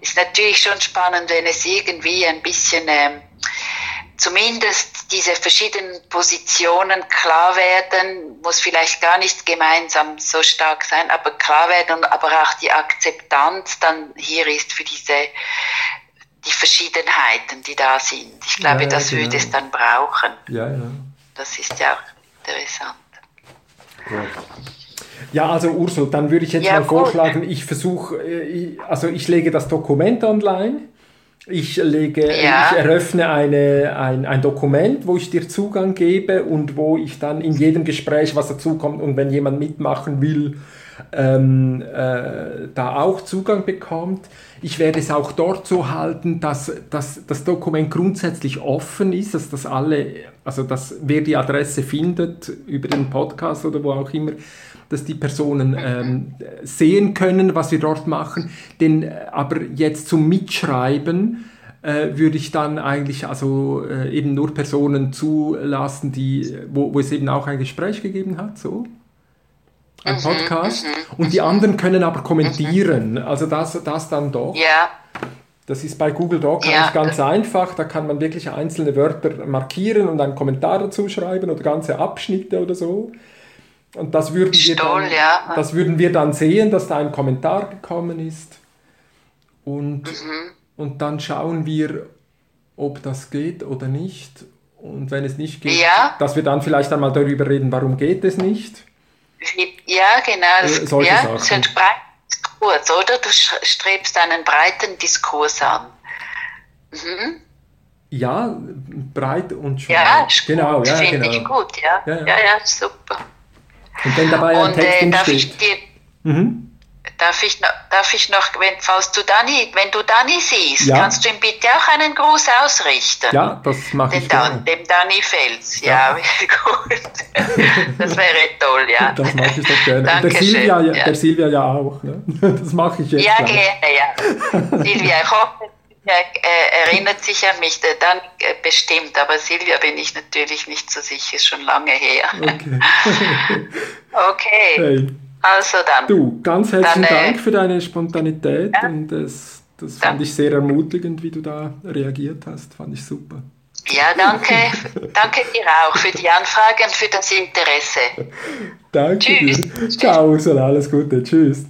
ist natürlich schon spannend, wenn es irgendwie ein bisschen, äh, zumindest diese verschiedenen Positionen klar werden, muss vielleicht gar nicht gemeinsam so stark sein, aber klar werden, aber auch die Akzeptanz dann hier ist für diese die Verschiedenheiten, die da sind. Ich glaube, ja, das genau. würde es dann brauchen. Ja, ja. Das ist ja auch interessant. Ja. Ja, also Ursel, dann würde ich jetzt ja, mal vorschlagen, ich versuche, äh, also ich lege das Dokument online ich, lege, ja. ich eröffne eine, ein, ein Dokument, wo ich dir Zugang gebe und wo ich dann in jedem Gespräch, was dazukommt und wenn jemand mitmachen will, ähm, äh, da auch Zugang bekommt. Ich werde es auch dort so halten, dass, dass das Dokument grundsätzlich offen ist, dass das alle, also dass wer die Adresse findet über den Podcast oder wo auch immer, dass die Personen ähm, sehen können, was wir dort machen. Denn äh, aber jetzt zum Mitschreiben äh, würde ich dann eigentlich also äh, eben nur Personen zulassen, die, wo, wo es eben auch ein Gespräch gegeben hat, so ein mhm, Podcast. Mhm, und die anderen können aber kommentieren. Also das, das dann doch. Ja. Das ist bei Google Doc ja. ganz einfach. Da kann man wirklich einzelne Wörter markieren und einen Kommentar dazu schreiben oder ganze Abschnitte oder so. Und das würden, wir dann, ja. das würden wir dann sehen, dass da ein Kommentar gekommen ist. und, mhm. und dann schauen wir, ob das geht oder nicht. Und wenn es nicht geht, ja. dass wir dann vielleicht einmal darüber reden, warum geht es nicht. Ja, genau. Äh, solche ja, Sachen. Das ist ein Diskurs, oder? Du strebst einen breiten Diskurs an. Mhm. Ja, breit und schmal. Ja, genau, ja, finde genau. ich gut, ja. Ja, ja. ja, ja super. Und wenn dabei ein und, Text äh, darf ich dir, mhm. Darf ich, darf ich noch, wenn, falls du Dani, wenn du Dani siehst, ja. kannst du ihm bitte auch einen Gruß ausrichten? Ja, das mache ich Dan, Dem Dani Fels, ja, ja gut. das wäre toll, ja. Das mache ich doch gerne. der Silvia, ja. der Silvia ja auch. Ne? Das mache ich jetzt. Ja, gerne, ja. Silvia, ich hoffe, er erinnert sich an mich, dann äh, bestimmt, aber Silvia bin ich natürlich nicht so sicher, ist schon lange her. Okay. okay. Hey. Also dann. Du, ganz herzlichen dann, äh, Dank für deine Spontanität ja. und das, das fand ich sehr ermutigend, wie du da reagiert hast. Fand ich super. Ja, danke. danke dir auch für die Anfrage und für das Interesse. danke Tschüss. dir. Ciao, Ursula, alles Gute. Tschüss.